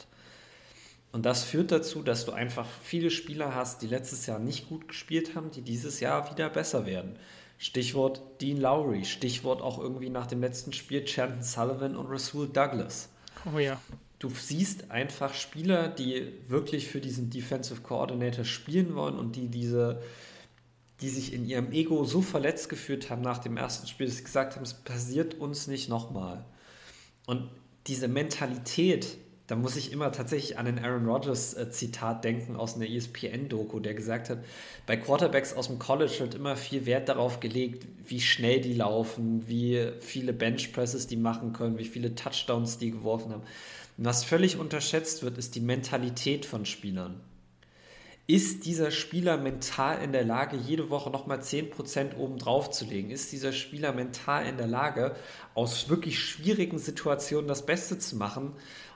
Und das führt dazu, dass du einfach viele Spieler hast, die letztes Jahr nicht gut gespielt haben, die dieses Jahr wieder besser werden. Stichwort Dean Lowry, Stichwort auch irgendwie nach dem letzten Spiel Chanton Sullivan und Rasul Douglas. Oh ja. Du siehst einfach Spieler, die wirklich für diesen Defensive Coordinator spielen wollen und die diese, die sich in ihrem Ego so verletzt gefühlt haben nach dem ersten Spiel, dass sie gesagt haben, es passiert uns nicht nochmal. Und diese Mentalität, da muss ich immer tatsächlich an den Aaron Rodgers äh, Zitat denken aus einer ESPN-Doku, der gesagt hat, bei Quarterbacks aus dem College wird immer viel Wert darauf gelegt, wie schnell die laufen, wie viele Benchpresses die machen können, wie viele Touchdowns die geworfen haben. Und was völlig unterschätzt wird, ist die Mentalität von Spielern. Ist dieser Spieler mental in der Lage, jede Woche nochmal 10% oben drauf zu legen? Ist dieser Spieler mental in der Lage, aus wirklich schwierigen Situationen das Beste zu machen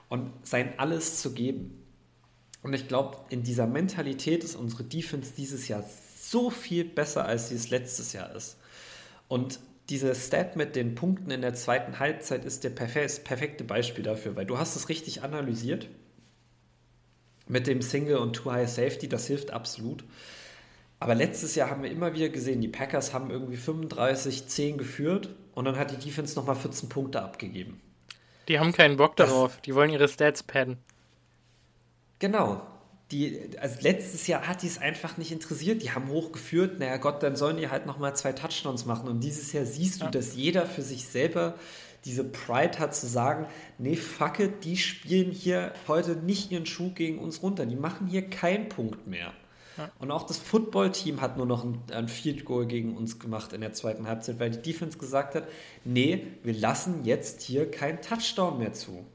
und sein Alles zu geben? Und ich glaube, in dieser Mentalität ist unsere Defense dieses Jahr so viel besser, als sie es letztes Jahr ist. Und dieser Stat mit den Punkten in der zweiten Halbzeit ist der perfekte Beispiel dafür, weil du hast es richtig analysiert mit dem Single und Too High Safety, das hilft absolut. Aber letztes Jahr haben wir immer wieder gesehen, die Packers haben irgendwie 35-10 geführt und dann hat die Defense nochmal 14 Punkte abgegeben. Die haben keinen Bock darauf, das, die wollen ihre Stats padden. Genau. Die, also letztes Jahr hat die es einfach nicht interessiert. Die haben hochgeführt, naja Gott, dann sollen die halt nochmal zwei Touchdowns machen. Und dieses Jahr siehst du, ja. dass jeder für sich selber diese Pride hat zu sagen, nee, fuck it, die spielen hier heute nicht ihren Schuh gegen uns runter. Die machen hier keinen Punkt mehr. Ja. Und auch das Football-Team hat nur noch ein, ein Field Goal gegen uns gemacht in der zweiten Halbzeit, weil die Defense gesagt hat, nee, wir lassen jetzt hier keinen Touchdown mehr zu.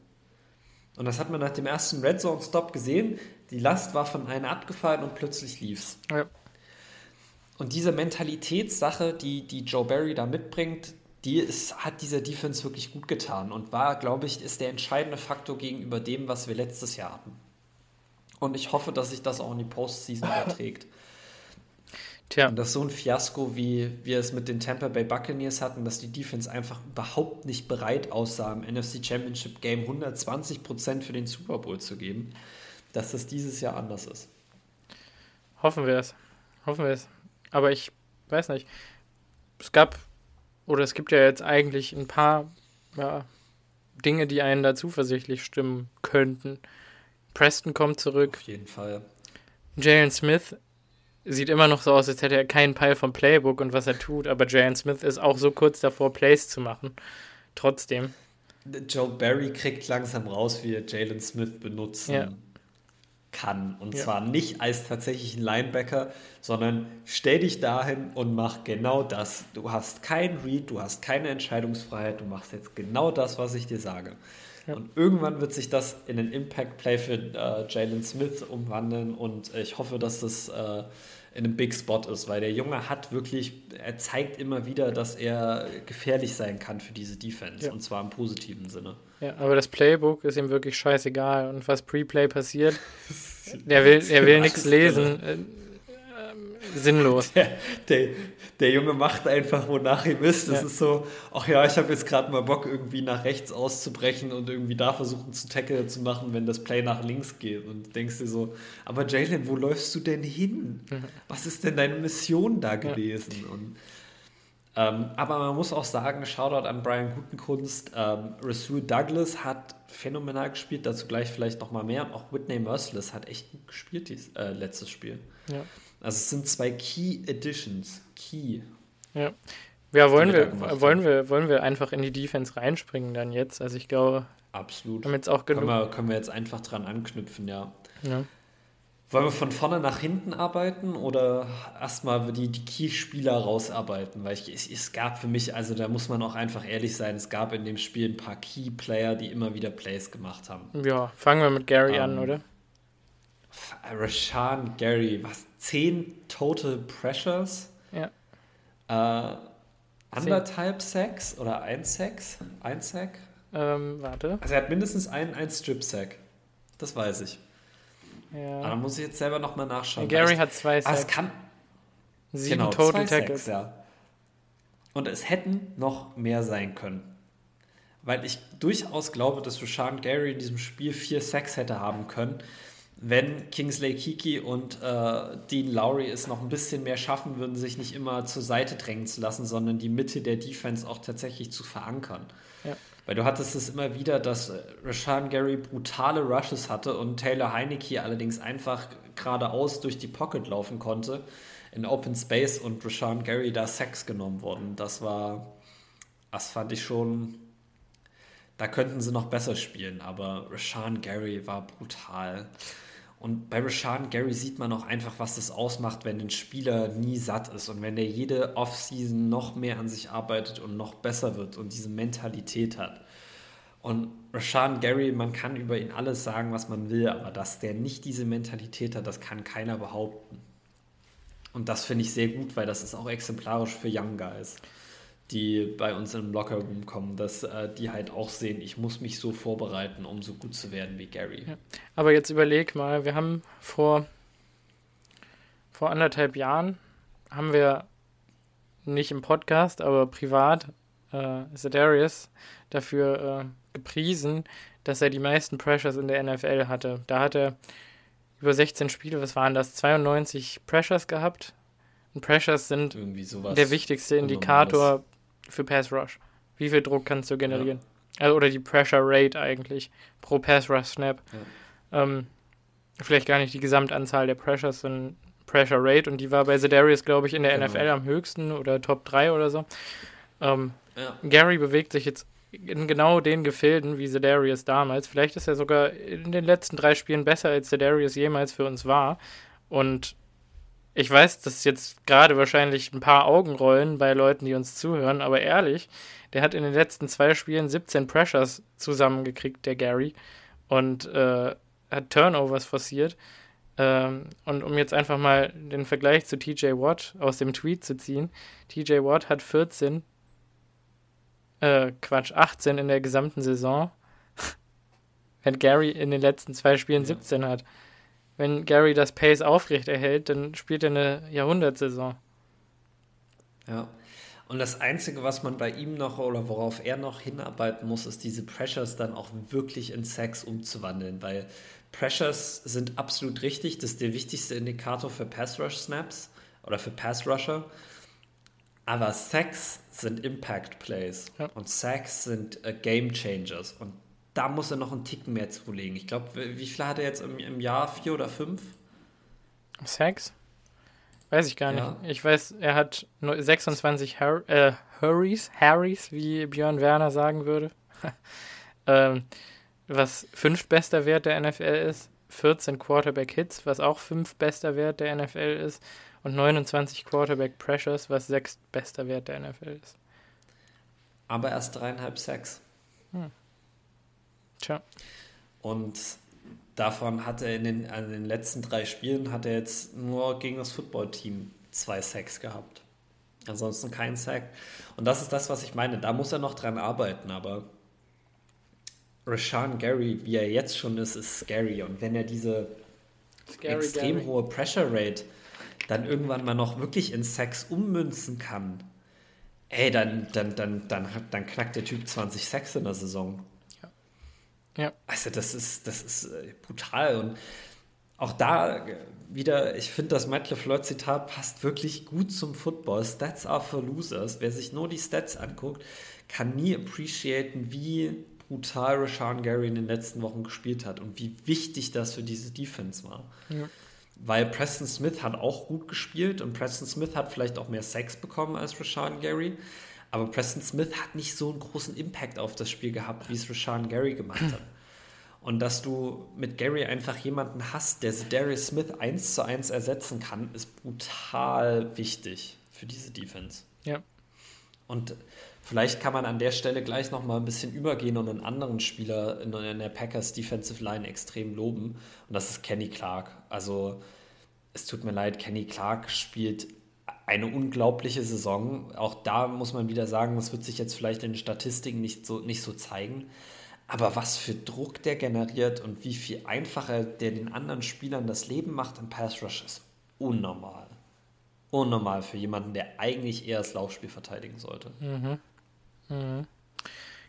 Und das hat man nach dem ersten Red Zone Stop gesehen. Die Last war von einer abgefallen und plötzlich lief's. Ja. Und diese Mentalitätssache, die, die Joe Barry da mitbringt, die ist, hat dieser Defense wirklich gut getan und war, glaube ich, ist der entscheidende Faktor gegenüber dem, was wir letztes Jahr hatten. Und ich hoffe, dass sich das auch in die Postseason überträgt. Tja. Und dass so ein Fiasko, wie wir es mit den Tampa Bay Buccaneers hatten, dass die Defense einfach überhaupt nicht bereit aussah, im NFC Championship Game 120% für den Super Bowl zu geben, dass das dieses Jahr anders ist. Hoffen wir es. Hoffen wir es. Aber ich weiß nicht. Es gab oder es gibt ja jetzt eigentlich ein paar ja, Dinge, die einen da zuversichtlich stimmen könnten. Preston kommt zurück. Auf jeden Fall. Jalen Smith sieht immer noch so aus, als hätte er keinen Peil vom Playbook und was er tut, aber Jalen Smith ist auch so kurz davor, Plays zu machen. Trotzdem. Joe Barry kriegt langsam raus, wie er Jalen Smith benutzen ja kann. Und ja. zwar nicht als tatsächlichen Linebacker, sondern stell dich dahin und mach genau das. Du hast keinen Read, du hast keine Entscheidungsfreiheit, du machst jetzt genau das, was ich dir sage. Ja. Und irgendwann wird sich das in einen Impact-Play für äh, Jalen Smith umwandeln und ich hoffe, dass das äh, in einem Big Spot ist, weil der Junge hat wirklich, er zeigt immer wieder, dass er gefährlich sein kann für diese Defense ja. und zwar im positiven Sinne. Ja, aber das Playbook ist ihm wirklich scheißegal und was Pre-Play passiert, der will, er will nichts lesen. Sinnlos. Der, der, der, Junge macht einfach, wonach ihm ist. Das ja. ist so, ach ja, ich habe jetzt gerade mal Bock, irgendwie nach rechts auszubrechen und irgendwie da versuchen zu tackle zu machen, wenn das Play nach links geht. Und denkst dir so, aber Jalen, wo läufst du denn hin? Was ist denn deine Mission da gewesen? Ja. Und, ähm, aber man muss auch sagen, Shoutout an Brian Gutenkunst. Ähm, Rasul Douglas hat phänomenal gespielt, dazu gleich vielleicht nochmal mehr. Auch Whitney Merciless hat echt gut gespielt, dieses äh, letztes Spiel. Ja. Also es sind zwei Key Editions. Key. Ja. Ja, wollen wir, wollen, wir, wollen wir einfach in die Defense reinspringen dann jetzt? Also ich glaube. Absolut. Haben jetzt auch genug. Können wir, können wir jetzt einfach dran anknüpfen, ja. ja. Wollen wir von vorne nach hinten arbeiten oder erstmal die, die Key-Spieler rausarbeiten? Weil ich, es, es, gab für mich, also da muss man auch einfach ehrlich sein, es gab in dem Spiel ein paar Key-Player, die immer wieder Plays gemacht haben. Ja, fangen wir mit Gary ähm, an, oder? Rashan Gary, was? 10 Total Pressures? Ja. Äh, anderthalb Sacks oder ein Sacks? Ein Sack? Ähm, warte. Also er hat mindestens einen, einen Strip-Sack. Das weiß ich. Ja. Aber da muss ich jetzt selber nochmal nachschauen. Gary hat zwei Sacks. Ah, es kann. Sieben genau, Total Tackles. ja. Und es hätten noch mehr sein können. Weil ich durchaus glaube, dass Rashan Gary in diesem Spiel vier Sacks hätte haben können wenn Kingsley Kiki und äh, Dean Lowry es noch ein bisschen mehr schaffen würden, sich nicht immer zur Seite drängen zu lassen, sondern die Mitte der Defense auch tatsächlich zu verankern. Ja. Weil du hattest es immer wieder, dass Rashan Gary brutale Rushes hatte und Taylor Heineke allerdings einfach geradeaus durch die Pocket laufen konnte in Open Space und Rashan Gary da Sex genommen worden. Das war, das fand ich schon, da könnten sie noch besser spielen, aber Rashan Gary war brutal. Und bei Rashan Gary sieht man auch einfach, was das ausmacht, wenn ein Spieler nie satt ist und wenn der jede Offseason noch mehr an sich arbeitet und noch besser wird und diese Mentalität hat. Und Rashan Gary, man kann über ihn alles sagen, was man will, aber dass der nicht diese Mentalität hat, das kann keiner behaupten. Und das finde ich sehr gut, weil das ist auch exemplarisch für Young Guys die bei uns im Lockerroom kommen, dass äh, die halt auch sehen, ich muss mich so vorbereiten, um so gut zu werden wie Gary. Ja. Aber jetzt überleg mal, wir haben vor, vor anderthalb Jahren, haben wir nicht im Podcast, aber privat äh, Zedarius dafür äh, gepriesen, dass er die meisten Pressures in der NFL hatte. Da hat er über 16 Spiele, was waren das, 92 Pressures gehabt. Und Pressures sind der wichtigste Indikator für Pass Rush. Wie viel Druck kannst du generieren? Ja. Also, oder die Pressure Rate eigentlich pro Pass Rush Snap. Ja. Ähm, vielleicht gar nicht die Gesamtanzahl der Pressures, sondern Pressure Rate und die war bei Zedarius, glaube ich, in der genau. NFL am höchsten oder Top 3 oder so. Ähm, ja. Gary bewegt sich jetzt in genau den Gefilden wie Zedarius damals. Vielleicht ist er sogar in den letzten drei Spielen besser, als Zedarius jemals für uns war. Und ich weiß, dass jetzt gerade wahrscheinlich ein paar Augen rollen bei Leuten, die uns zuhören, aber ehrlich, der hat in den letzten zwei Spielen 17 Pressures zusammengekriegt, der Gary, und äh, hat Turnovers forciert. Ähm, und um jetzt einfach mal den Vergleich zu TJ Watt aus dem Tweet zu ziehen, TJ Watt hat 14, äh, Quatsch, 18 in der gesamten Saison, wenn Gary in den letzten zwei Spielen ja. 17 hat wenn Gary das Pace aufrechterhält, dann spielt er eine Jahrhundertsaison. Ja. Und das Einzige, was man bei ihm noch oder worauf er noch hinarbeiten muss, ist diese Pressures dann auch wirklich in Sex umzuwandeln, weil Pressures sind absolut richtig. Das ist der wichtigste Indikator für Pass Rush Snaps oder für Pass Rusher. Aber Sacks sind Impact Plays ja. und Sacks sind äh, Game Changers. Und da muss er noch einen Ticken mehr zulegen. Ich glaube, wie viel hat er jetzt im, im Jahr? Vier oder fünf? Sechs? Weiß ich gar ja. nicht. Ich weiß, er hat nur 26 Har äh, Hurries, Harrys, wie Björn Werner sagen würde. ähm, was fünf bester Wert der NFL ist. 14 Quarterback Hits, was auch fünf bester Wert der NFL ist. Und 29 Quarterback Pressures, was sechs bester Wert der NFL ist. Aber erst dreieinhalb Sacks. Hm. Tja. Und davon hat er in den, also in den letzten drei Spielen hat er jetzt nur gegen das Footballteam zwei Sacks gehabt. Ansonsten kein Sack. Und das ist das, was ich meine. Da muss er noch dran arbeiten, aber Rashawn Gary, wie er jetzt schon ist, ist scary. Und wenn er diese scary extrem Gary. hohe Pressure Rate dann irgendwann mal noch wirklich in Sacks ummünzen kann, ey, dann, dann, dann, dann, dann knackt der Typ 20 Sacks in der Saison. Ja. Also das ist, das ist äh, brutal und auch da wieder, ich finde, das Matt LeFleur-Zitat passt wirklich gut zum Football. Stats are for losers. Wer sich nur die Stats anguckt, kann nie appreciaten, wie brutal Rashawn Gary in den letzten Wochen gespielt hat und wie wichtig das für diese Defense war. Ja. Weil Preston Smith hat auch gut gespielt und Preston Smith hat vielleicht auch mehr Sex bekommen als Rashawn Gary. Aber Preston Smith hat nicht so einen großen Impact auf das Spiel gehabt, wie es Rashawn Gary gemacht hat. Und dass du mit Gary einfach jemanden hast, der Darius Smith eins zu eins ersetzen kann, ist brutal wichtig für diese Defense. Ja. Und vielleicht kann man an der Stelle gleich noch mal ein bisschen übergehen und einen anderen Spieler in der Packers Defensive Line extrem loben. Und das ist Kenny Clark. Also es tut mir leid, Kenny Clark spielt eine unglaubliche Saison. Auch da muss man wieder sagen, das wird sich jetzt vielleicht in den Statistiken nicht so, nicht so zeigen. Aber was für Druck der generiert und wie viel einfacher der den anderen Spielern das Leben macht im Pass Rush ist unnormal. Unnormal für jemanden, der eigentlich eher das Laufspiel verteidigen sollte. Mhm. Mhm.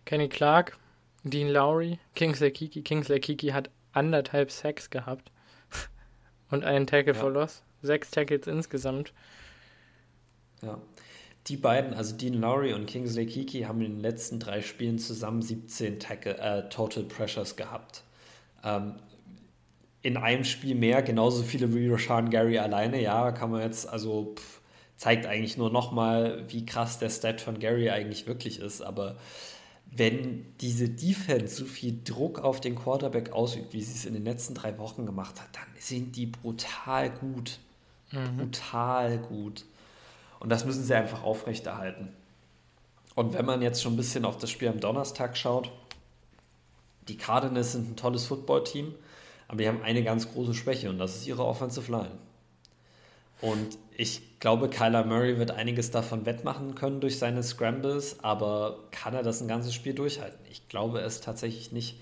Kenny Clark, Dean Lowry, Kingsley Kiki. Kingsley Kiki hat anderthalb Sacks gehabt. und einen Tackle ja. for Loss. Sechs Tackles insgesamt. Ja. Die beiden, also Dean Lowry und Kingsley Kiki, haben in den letzten drei Spielen zusammen 17 Tackle, äh, Total Pressures gehabt. Ähm, in einem Spiel mehr, genauso viele wie Rashan Gary alleine, ja, kann man jetzt, also pff, zeigt eigentlich nur nochmal, wie krass der Stat von Gary eigentlich wirklich ist, aber wenn diese Defense so viel Druck auf den Quarterback ausübt, wie sie es in den letzten drei Wochen gemacht hat, dann sind die brutal gut. Mhm. Brutal gut. Und das müssen sie einfach aufrechterhalten. Und wenn man jetzt schon ein bisschen auf das Spiel am Donnerstag schaut, die Cardinals sind ein tolles Footballteam, aber die haben eine ganz große Schwäche und das ist ihre Offensive Line. Und ich glaube, Kyler Murray wird einiges davon wettmachen können durch seine Scrambles, aber kann er das ein ganzes Spiel durchhalten? Ich glaube es tatsächlich nicht.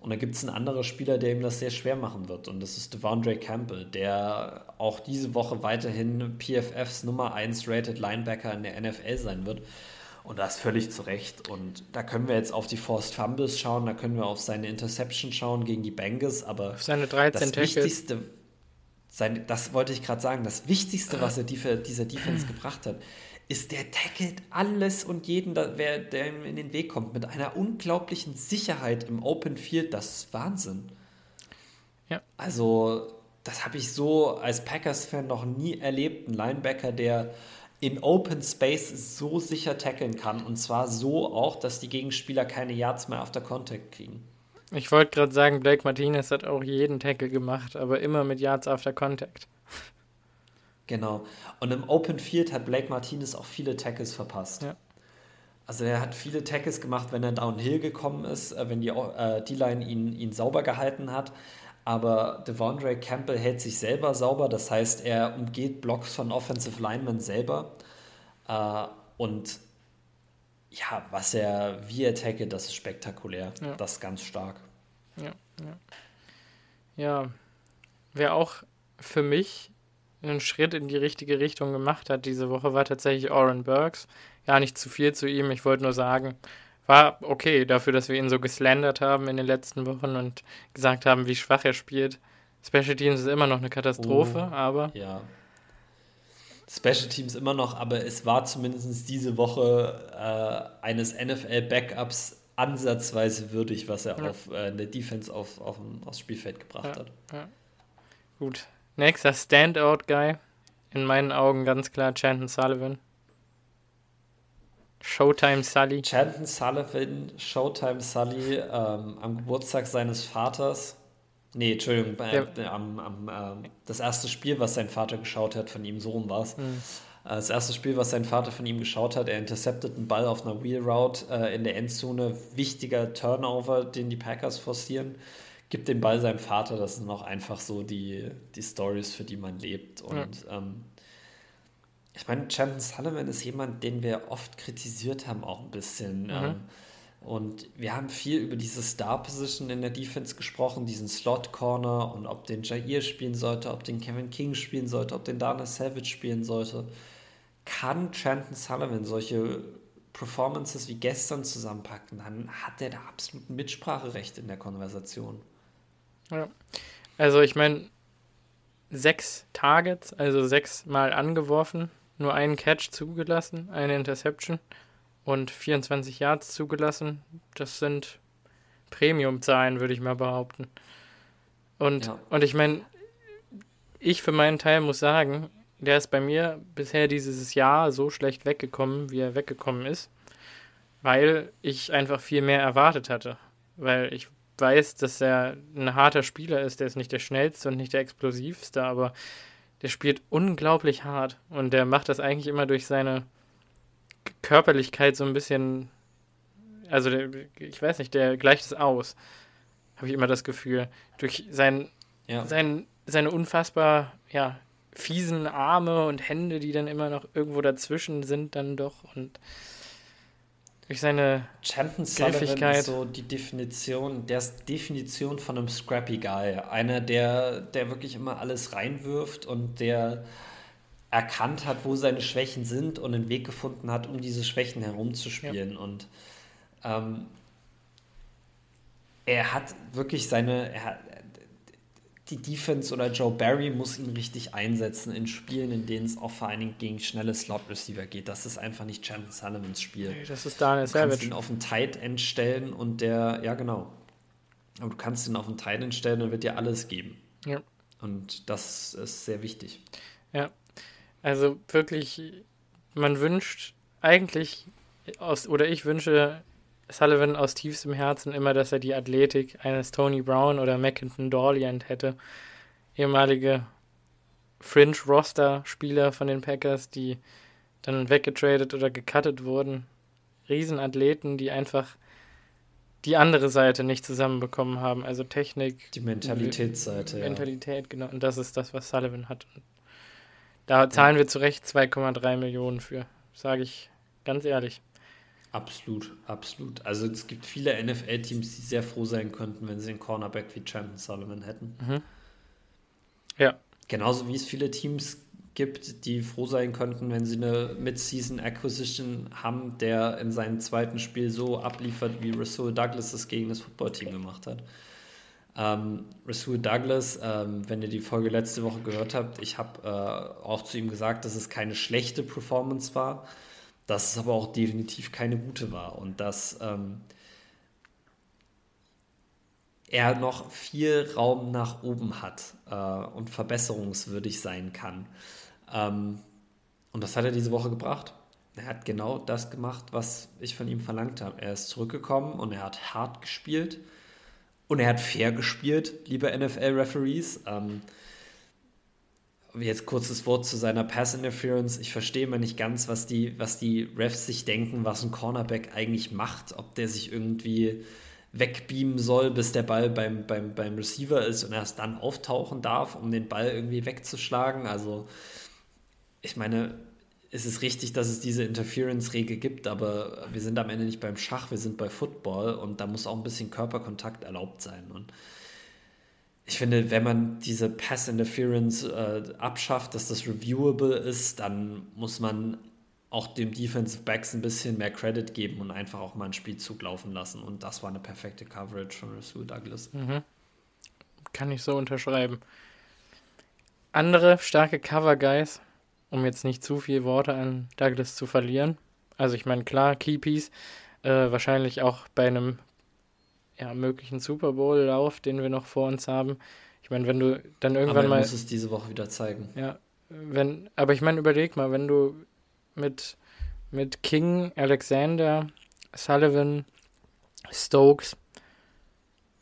Und da gibt es einen anderen Spieler, der ihm das sehr schwer machen wird. Und das ist Devondre Campbell, der auch diese Woche weiterhin PFFs Nummer 1 rated Linebacker in der NFL sein wird. Und das völlig zu Recht. Und da können wir jetzt auf die Forced Fumbles schauen, da können wir auf seine Interception schauen gegen die Bengals, aber auf seine 13 das Wichtigste, sein, das wollte ich gerade sagen, das Wichtigste, was er die, dieser Defense gebracht hat, ist, der tackelt alles und jeden, der, der ihm in den Weg kommt, mit einer unglaublichen Sicherheit im Open Field. Das ist Wahnsinn. Ja. Also, das habe ich so als Packers-Fan noch nie erlebt. Ein Linebacker, der in Open Space so sicher tackeln kann. Und zwar so auch, dass die Gegenspieler keine Yards mehr auf der Contact kriegen. Ich wollte gerade sagen, Blake Martinez hat auch jeden Tackle gemacht, aber immer mit Yards after Contact. Genau. Und im Open Field hat Blake Martinez auch viele Tackles verpasst. Ja. Also er hat viele Tackles gemacht, wenn er downhill gekommen ist, äh, wenn die äh, D-Line ihn, ihn sauber gehalten hat. Aber Devondre Campbell hält sich selber sauber, das heißt, er umgeht Blocks von Offensive Linemen selber. Äh, und ja, was er, wie er tackelt, das ist spektakulär. Ja. Das ist ganz stark. Ja, ja. Ja, wer auch für mich einen Schritt in die richtige Richtung gemacht hat diese Woche, war tatsächlich Oren Burks. Gar nicht zu viel zu ihm. Ich wollte nur sagen, war okay dafür, dass wir ihn so geslandert haben in den letzten Wochen und gesagt haben, wie schwach er spielt. Special Teams ist immer noch eine Katastrophe, oh, aber. Ja. Special Teams immer noch, aber es war zumindest diese Woche äh, eines NFL-Backups ansatzweise würdig, was er ja. auf äh, der Defense auf, auf, aufs Spielfeld gebracht ja, hat. Ja. Gut, Nächster Standout-Guy. In meinen Augen ganz klar Chanton Sullivan. Showtime Sully. Chanton Sullivan, Showtime Sully, ähm, am Geburtstag seines Vaters. Nee, Entschuldigung, äh, ja. am, am, äh, das erste Spiel, was sein Vater geschaut hat, von ihm, so rum war es. Mhm. Das erste Spiel, was sein Vater von ihm geschaut hat, er interceptet einen Ball auf einer Wheel Route äh, in der Endzone. Wichtiger Turnover, den die Packers forcieren gibt den Ball seinem Vater. Das sind auch einfach so die, die Stories, für die man lebt. Und ja. ähm, ich meine, Chanton Sullivan ist jemand, den wir oft kritisiert haben, auch ein bisschen. Mhm. Ähm, und wir haben viel über diese Star-Position in der Defense gesprochen, diesen Slot-Corner und ob den Jair spielen sollte, ob den Kevin King spielen sollte, ob den Dana Savage spielen sollte. Kann Chanton Sullivan solche Performances wie gestern zusammenpacken, dann hat er da absolut ein Mitspracherecht in der Konversation. Ja. Also ich meine, sechs Targets, also sechs Mal angeworfen, nur einen Catch zugelassen, eine Interception und 24 Yards zugelassen. Das sind Premium-Zahlen, würde ich mal behaupten. Und, ja. und ich meine, ich für meinen Teil muss sagen, der ist bei mir bisher dieses Jahr so schlecht weggekommen, wie er weggekommen ist, weil ich einfach viel mehr erwartet hatte. Weil ich weiß, dass er ein harter Spieler ist. Der ist nicht der schnellste und nicht der explosivste, aber der spielt unglaublich hart. Und der macht das eigentlich immer durch seine Körperlichkeit so ein bisschen. Also, der, ich weiß nicht, der gleicht es aus. Habe ich immer das Gefühl. Durch sein, ja. sein, seine unfassbar, ja, fiesen Arme und Hände, die dann immer noch irgendwo dazwischen sind, dann doch. Und durch seine Chanton Griffigkeit. so die Definition, der ist Definition von einem Scrappy Guy. Einer, der, der wirklich immer alles reinwirft und der erkannt hat, wo seine Schwächen sind und einen Weg gefunden hat, um diese Schwächen herumzuspielen. Ja. Und ähm, er hat wirklich seine, er, die Defense oder Joe Barry muss ihn richtig einsetzen in Spielen, in denen es auch vor allen Dingen gegen schnelle Slot-Receiver geht. Das ist einfach nicht Chandler Sullivans Spiel. Nee, das ist Daniel Savage. Du kannst ihn auf einen Tight End stellen und der, ja genau. Aber du kannst ihn auf einen Tight End stellen und wird dir alles geben. Ja. Und das ist sehr wichtig. Ja. Also wirklich, man wünscht eigentlich aus, oder ich wünsche Sullivan aus tiefstem Herzen immer, dass er die Athletik eines Tony Brown oder Mackinton Dorliant hätte. Ehemalige Fringe-Roster-Spieler von den Packers, die dann weggetradet oder gecuttet wurden. Riesenathleten, die einfach die andere Seite nicht zusammenbekommen haben. Also Technik. Die Mentalitätsseite. Mentalität, ja. genau. Und das ist das, was Sullivan hat. Und da zahlen ja. wir zu Recht 2,3 Millionen für, sage ich ganz ehrlich. Absolut, absolut. Also es gibt viele NFL-Teams, die sehr froh sein könnten, wenn sie einen Cornerback wie Champion Solomon hätten. Mhm. Ja. Genauso wie es viele Teams gibt, die froh sein könnten, wenn sie eine Mid-Season Acquisition haben, der in seinem zweiten Spiel so abliefert, wie Rasul Douglas es gegen das Footballteam gemacht hat. Ähm, Rasul Douglas, ähm, wenn ihr die Folge letzte Woche gehört habt, ich habe äh, auch zu ihm gesagt, dass es keine schlechte Performance war dass es aber auch definitiv keine gute war und dass ähm, er noch viel Raum nach oben hat äh, und verbesserungswürdig sein kann. Ähm, und das hat er diese Woche gebracht. Er hat genau das gemacht, was ich von ihm verlangt habe. Er ist zurückgekommen und er hat hart gespielt und er hat fair gespielt, liebe NFL-Referees. Ähm, jetzt kurzes Wort zu seiner Pass Interference. Ich verstehe immer nicht ganz, was die, was die Refs sich denken, was ein Cornerback eigentlich macht, ob der sich irgendwie wegbeamen soll, bis der Ball beim, beim, beim Receiver ist und erst dann auftauchen darf, um den Ball irgendwie wegzuschlagen. Also, ich meine, es ist richtig, dass es diese Interference-Regel gibt, aber wir sind am Ende nicht beim Schach, wir sind bei Football und da muss auch ein bisschen Körperkontakt erlaubt sein. Und ich finde, wenn man diese Pass Interference äh, abschafft, dass das reviewable ist, dann muss man auch dem Defensive Backs ein bisschen mehr Credit geben und einfach auch mal einen Spielzug laufen lassen. Und das war eine perfekte Coverage von Rasul Douglas. Mhm. Kann ich so unterschreiben. Andere starke Cover Guys, um jetzt nicht zu viele Worte an Douglas zu verlieren. Also ich meine, klar, Keypiece, äh, wahrscheinlich auch bei einem ja, möglichen Super Bowl-Lauf, den wir noch vor uns haben. Ich meine, wenn du dann irgendwann aber mal. muss es diese Woche wieder zeigen. Ja, wenn, aber ich meine, überleg mal, wenn du mit, mit King, Alexander, Sullivan, Stokes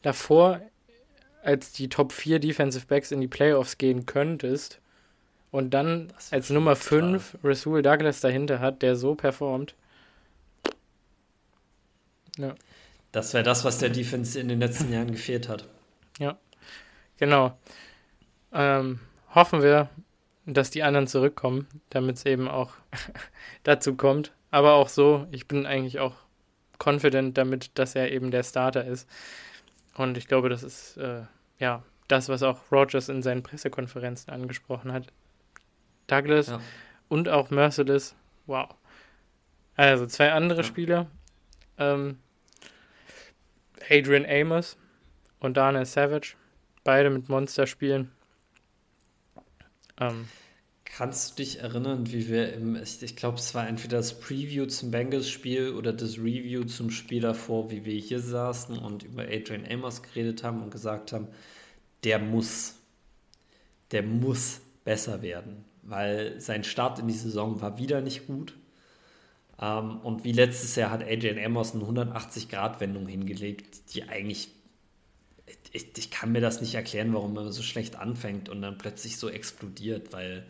davor als die Top 4 Defensive Backs in die Playoffs gehen könntest und dann als Nummer 5 Rasul Douglas dahinter hat, der so performt. Ja. Das wäre das, was der Defense in den letzten Jahren gefehlt hat. Ja, genau. Ähm, hoffen wir, dass die anderen zurückkommen, damit es eben auch dazu kommt. Aber auch so, ich bin eigentlich auch confident damit, dass er eben der Starter ist. Und ich glaube, das ist äh, ja das, was auch Rogers in seinen Pressekonferenzen angesprochen hat. Douglas ja. und auch Merciless, wow. Also zwei andere ja. Spieler. Ähm, Adrian Amos und Daniel Savage. Beide mit Monsterspielen. Ähm, Kannst du dich erinnern, wie wir im, ich, ich glaube, es war entweder das Preview zum Bengals-Spiel oder das Review zum Spiel davor, wie wir hier saßen und über Adrian Amos geredet haben und gesagt haben, der muss, der muss besser werden, weil sein Start in die Saison war wieder nicht gut. Ähm, und wie letztes Jahr hat Adrian Amos eine 180-Grad-Wendung hingelegt, die eigentlich. Ich, ich, kann mir das nicht erklären, warum er so schlecht anfängt und dann plötzlich so explodiert, weil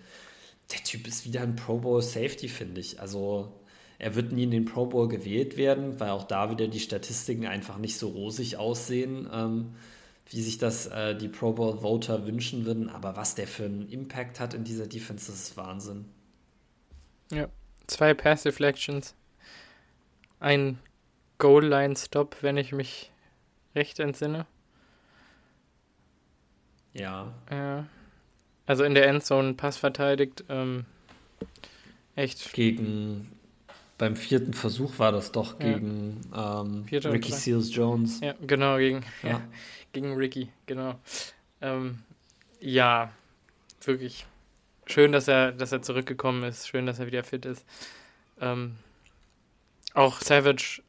der Typ ist wieder ein Pro Bowl Safety, finde ich. Also er wird nie in den Pro Bowl gewählt werden, weil auch da wieder die Statistiken einfach nicht so rosig aussehen, ähm, wie sich das äh, die Pro Bowl Voter wünschen würden. Aber was der für einen Impact hat in dieser Defense, das ist Wahnsinn. Ja, zwei Pass Deflections, ein Goal Line Stop, wenn ich mich recht entsinne. Ja. Ja. Also in der Endzone Pass verteidigt. Ähm, echt. Gegen. Beim vierten Versuch war das doch gegen ja. ähm, Ricky Seals Jones. Ja, genau, gegen, ja. ja. gegen Ricky, genau. Ähm, Ja, wirklich. Schön, dass er, dass er zurückgekommen ist. Schön, dass er wieder fit ist. Ähm, auch Savage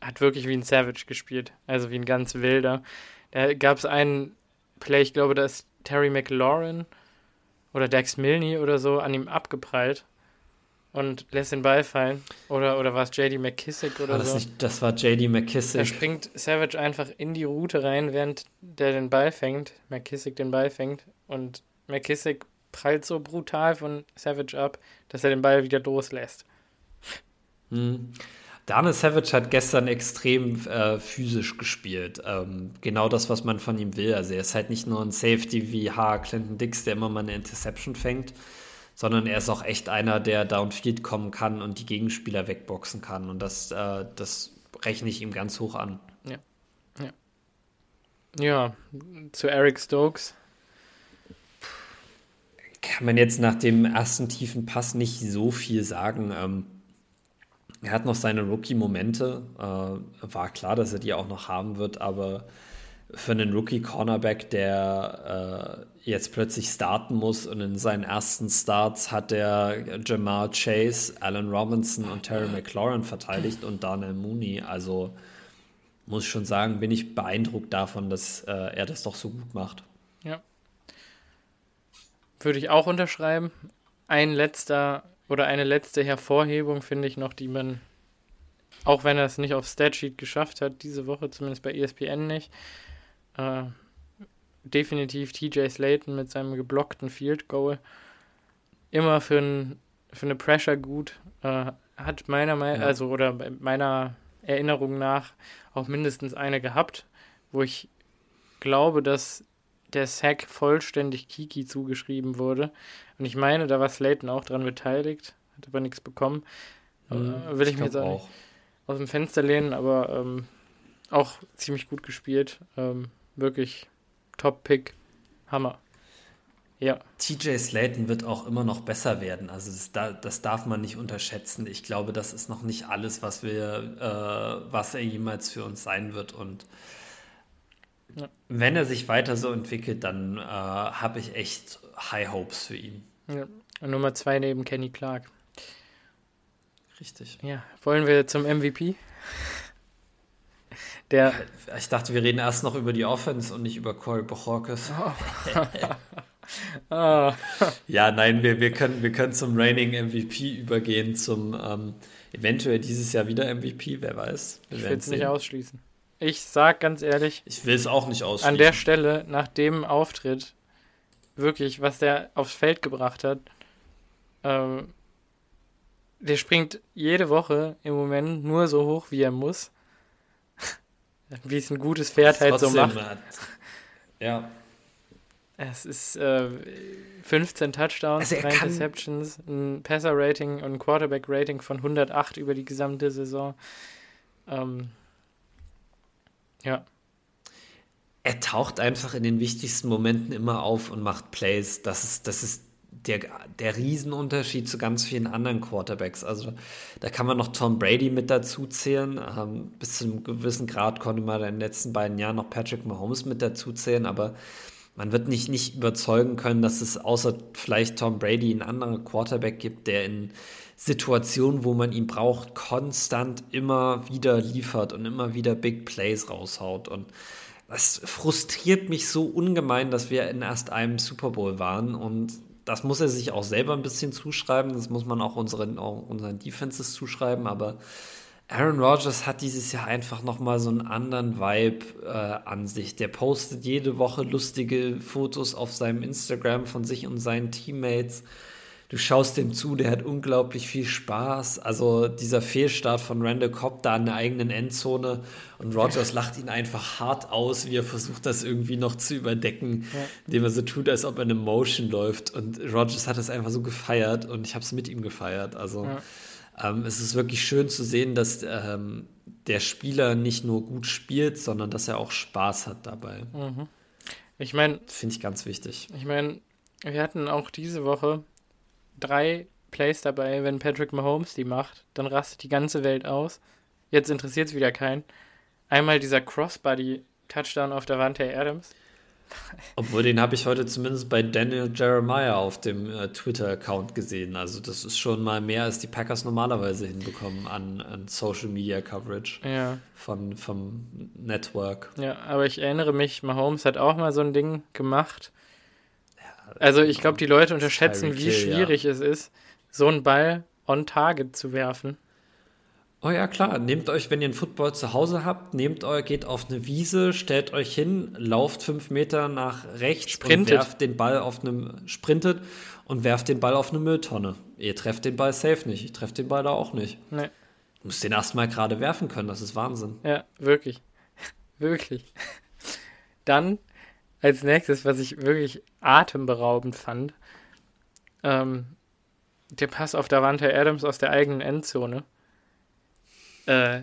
hat wirklich wie ein Savage gespielt. Also wie ein ganz wilder. Da gab es einen Play, ich glaube, da ist Terry McLaurin oder Dex Milne oder so an ihm abgeprallt und lässt den Ball fallen. Oder, oder war es JD McKissick oder war das so? Nicht, das war JD McKissick. Da springt Savage einfach in die Route rein, während der den Ball fängt, McKissick den Ball fängt und McKissick prallt so brutal von Savage ab, dass er den Ball wieder loslässt. Hm. Daniel Savage hat gestern extrem äh, physisch gespielt. Ähm, genau das, was man von ihm will. Also er ist halt nicht nur ein Safety wie H. Clinton Dix, der immer mal eine Interception fängt, sondern er ist auch echt einer, der downfield kommen kann und die Gegenspieler wegboxen kann. Und das, äh, das rechne ich ihm ganz hoch an. Ja. Ja, ja zu Eric Stokes. Kann man jetzt nach dem ersten tiefen Pass nicht so viel sagen. Ähm, er hat noch seine Rookie-Momente. Äh, war klar, dass er die auch noch haben wird, aber für einen Rookie-Cornerback, der äh, jetzt plötzlich starten muss und in seinen ersten Starts hat er Jamal Chase, Alan Robinson und Terry McLaurin verteidigt und Daniel Mooney. Also muss ich schon sagen, bin ich beeindruckt davon, dass äh, er das doch so gut macht. Ja. Würde ich auch unterschreiben. Ein letzter oder eine letzte Hervorhebung finde ich noch, die man, auch wenn er es nicht auf Statsheet geschafft hat, diese Woche, zumindest bei ESPN nicht, äh, definitiv TJ Slayton mit seinem geblockten Field Goal. Immer für, ein, für eine Pressure gut. Äh, hat meiner Meinung, ja. also oder meiner Erinnerung nach auch mindestens eine gehabt, wo ich glaube, dass der Sack vollständig Kiki zugeschrieben wurde. Und ich meine, da war Slayton auch dran beteiligt, hat aber nichts bekommen. Mhm, äh, will ich, ich mir jetzt auch aus dem Fenster lehnen, aber ähm, auch ziemlich gut gespielt. Ähm, wirklich Top-Pick. Hammer. Ja. TJ Slayton wird auch immer noch besser werden. Also das, das, darf man nicht unterschätzen. Ich glaube, das ist noch nicht alles, was wir, äh, was er jemals für uns sein wird. Und. Wenn er sich weiter so entwickelt, dann äh, habe ich echt High Hopes für ihn. Ja. Und Nummer zwei neben Kenny Clark. Richtig. Ja. Wollen wir zum MVP? Der ich dachte, wir reden erst noch über die Offense und nicht über Corey Bochorkes. Oh. oh. ja, nein, wir, wir, können, wir können zum Reigning MVP übergehen, zum ähm, eventuell dieses Jahr wieder MVP, wer weiß. Wir ich will es nicht ausschließen. Ich sag ganz ehrlich. Ich will es auch nicht ausschließen. An der Stelle, nach dem Auftritt, wirklich, was der aufs Feld gebracht hat, ähm, der springt jede Woche im Moment nur so hoch, wie er muss. Wie es ein gutes Pferd halt so macht. Hat. Ja. Es ist äh, 15 Touchdowns, also 3 Interceptions, ein Passer-Rating und ein Quarterback-Rating von 108 über die gesamte Saison. Ähm, ja. Er taucht einfach in den wichtigsten Momenten immer auf und macht Plays. Das ist, das ist der, der Riesenunterschied zu ganz vielen anderen Quarterbacks. Also da kann man noch Tom Brady mit dazu zählen. Ähm, bis zu einem gewissen Grad konnte man in den letzten beiden Jahren noch Patrick Mahomes mit dazu zählen, aber man wird nicht, nicht überzeugen können, dass es außer vielleicht Tom Brady einen anderen Quarterback gibt, der in Situationen, wo man ihn braucht, konstant immer wieder liefert und immer wieder Big Plays raushaut. Und das frustriert mich so ungemein, dass wir in erst einem Super Bowl waren und das muss er sich auch selber ein bisschen zuschreiben. Das muss man auch unseren, auch unseren Defenses zuschreiben. Aber Aaron Rodgers hat dieses Jahr einfach nochmal so einen anderen Vibe äh, an sich. Der postet jede Woche lustige Fotos auf seinem Instagram von sich und seinen Teammates du schaust dem zu, der hat unglaublich viel Spaß. Also dieser Fehlstart von Randall Cobb da an der eigenen Endzone und Rogers lacht ihn einfach hart aus, wie er versucht, das irgendwie noch zu überdecken, ja. indem er so tut, als ob er eine Motion läuft. Und Rogers hat es einfach so gefeiert und ich habe es mit ihm gefeiert. Also ja. Ähm, es ist wirklich schön zu sehen, dass ähm, der Spieler nicht nur gut spielt, sondern dass er auch Spaß hat dabei. Mhm. Ich meine, finde ich ganz wichtig. Ich meine, wir hatten auch diese Woche drei Plays dabei, wenn Patrick Mahomes die macht, dann rastet die ganze Welt aus. Jetzt interessiert es wieder keinen. Einmal dieser Crossbody-Touchdown auf der Wand der Adams. Obwohl, den habe ich heute zumindest bei Daniel Jeremiah auf dem äh, Twitter-Account gesehen. Also das ist schon mal mehr, als die Packers normalerweise hinbekommen an, an Social Media Coverage ja. von, vom Network. Ja, aber ich erinnere mich, Mahomes hat auch mal so ein Ding gemacht. Also ich glaube, die Leute unterschätzen, wie schwierig ja. es ist, so einen Ball on Target zu werfen. Oh ja, klar. Nehmt euch, wenn ihr einen Football zu Hause habt, nehmt euch, geht auf eine Wiese, stellt euch hin, lauft fünf Meter nach rechts sprintet. und werft den Ball auf einem, sprintet und werft den Ball auf eine Mülltonne. Ihr trefft den Ball safe nicht. Ich treffe den Ball da auch nicht. Nee. Du musst den erstmal gerade werfen können, das ist Wahnsinn. Ja, wirklich. wirklich. Dann als nächstes, was ich wirklich atemberaubend fand, ähm, der Pass auf Davante Adams aus der eigenen Endzone äh,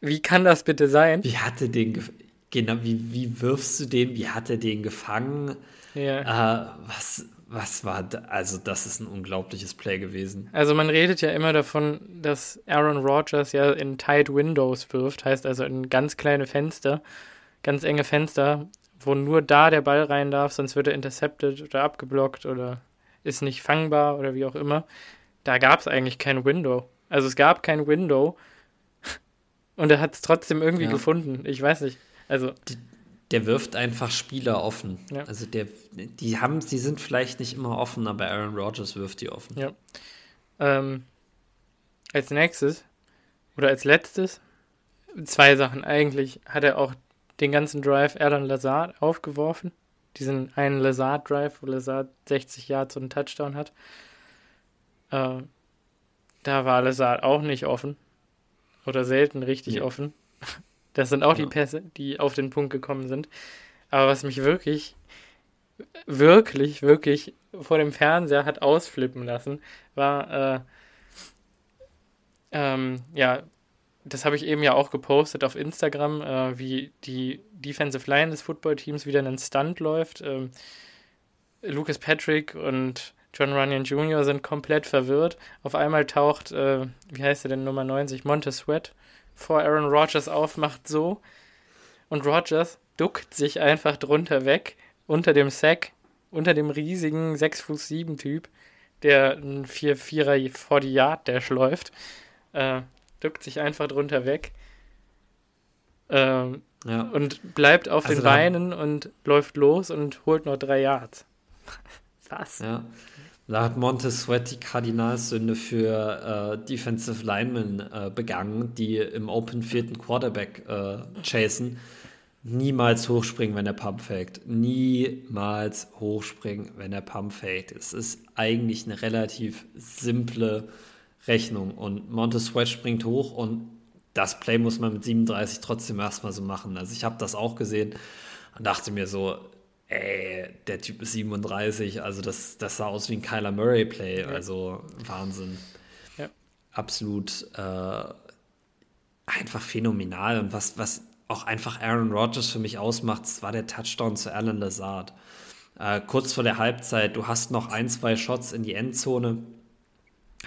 wie kann das bitte sein? Wie hatte den genau, wie, wie wirfst du den? Wie hat er den gefangen? Ja. Äh, was, was war da? Also, das ist ein unglaubliches Play gewesen. Also, man redet ja immer davon, dass Aaron Rodgers ja in tight Windows wirft, heißt also in ganz kleine Fenster, ganz enge Fenster, wo nur da der Ball rein darf, sonst wird er intercepted oder abgeblockt oder ist nicht fangbar oder wie auch immer. Da gab es eigentlich kein Window. Also, es gab kein Window und er hat es trotzdem irgendwie ja. gefunden. Ich weiß nicht. Also. Die, der wirft einfach Spieler offen. Ja. Also der, die haben, die sind vielleicht nicht immer offen, aber Aaron Rodgers wirft die offen. Ja. Ähm, als nächstes oder als letztes zwei Sachen. Eigentlich hat er auch den ganzen Drive Alan Lazard aufgeworfen. Diesen einen Lazard Drive, wo Lazard 60 Yards und einen Touchdown hat. Äh, da war Lazard auch nicht offen oder selten richtig ja. offen. Das sind auch ja. die Pässe, die auf den Punkt gekommen sind. Aber was mich wirklich, wirklich, wirklich vor dem Fernseher hat ausflippen lassen, war, äh, ähm, ja, das habe ich eben ja auch gepostet auf Instagram, äh, wie die Defensive Line des Footballteams wieder einen Stunt läuft. Ähm, Lucas Patrick und John Runyon Jr. sind komplett verwirrt. Auf einmal taucht, äh, wie heißt er denn, Nummer 90, Montez Sweat vor Aaron Rodgers auf, macht so. Und Rodgers duckt sich einfach drunter weg, unter dem Sack, unter dem riesigen 6 Fuß 7 Typ, der ein 4-4er vor die Yard Dash läuft. Äh, duckt sich einfach drunter weg. Ähm, ja. Und bleibt auf also den Beinen und läuft los und holt noch drei Yards. Was? Ja. Da hat Montez Sweat die Kardinalsünde für äh, Defensive Linemen äh, begangen, die im Open vierten Quarterback äh, chasen. Niemals hochspringen, wenn der Pump faked. Niemals hochspringen, wenn der Pump faked. Es ist eigentlich eine relativ simple Rechnung. Und Montez Sweat springt hoch und das Play muss man mit 37 trotzdem erstmal so machen. Also ich habe das auch gesehen und dachte mir so, ey, der Typ ist 37, also das, das sah aus wie ein Kyler Murray-Play, also Wahnsinn. Ja. Absolut äh, einfach phänomenal. Und was, was auch einfach Aaron Rodgers für mich ausmacht, das war der Touchdown zu Alan Lazard. Äh, kurz vor der Halbzeit, du hast noch ein, zwei Shots in die Endzone.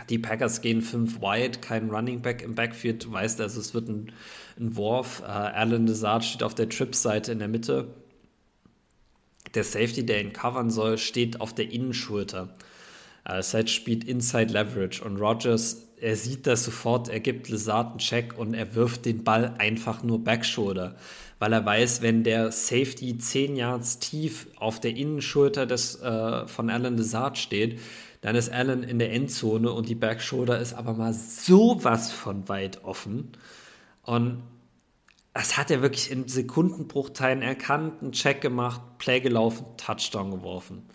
Die Packers gehen fünf wide, kein Running Back im Backfield. Du weißt also, es wird ein, ein Wurf. Äh, Alan Lazard steht auf der Trip-Seite in der Mitte der Safety, der ihn covern soll, steht auf der Innenschulter. Äh, Side spielt Inside Leverage und Rogers, er sieht das sofort, er gibt Lazard einen Check und er wirft den Ball einfach nur Backshoulder, weil er weiß, wenn der Safety 10 Yards tief auf der Innenschulter des, äh, von Alan Lazard steht, dann ist Alan in der Endzone und die Backshoulder ist aber mal sowas von weit offen. Und das hat er wirklich in Sekundenbruchteilen erkannt, einen Check gemacht, Play gelaufen, Touchdown geworfen.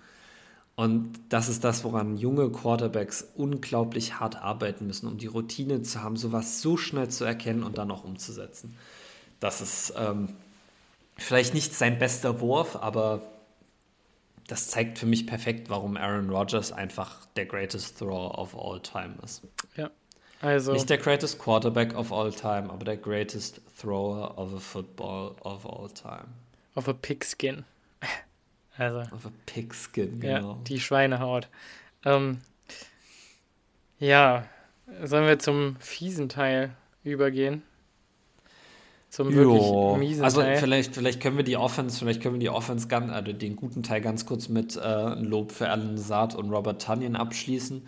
Und das ist das, woran junge Quarterbacks unglaublich hart arbeiten müssen, um die Routine zu haben, sowas so schnell zu erkennen und dann auch umzusetzen. Das ist ähm, vielleicht nicht sein bester Wurf, aber das zeigt für mich perfekt, warum Aaron Rodgers einfach der greatest thrower of all time ist. Ja, also, Nicht der greatest Quarterback of all time, aber der greatest thrower of a football of all time. Of a pigskin. Also. Of a pigskin, genau. Ja, die Schweinehaut. Ähm, ja, sollen wir zum fiesen Teil übergehen? zum wirklich jo. miesen Also Teil. vielleicht, vielleicht können wir die Offense, vielleicht können wir die Offense ganz, also den guten Teil ganz kurz mit äh, Lob für Alan Saad und Robert Tunyon abschließen,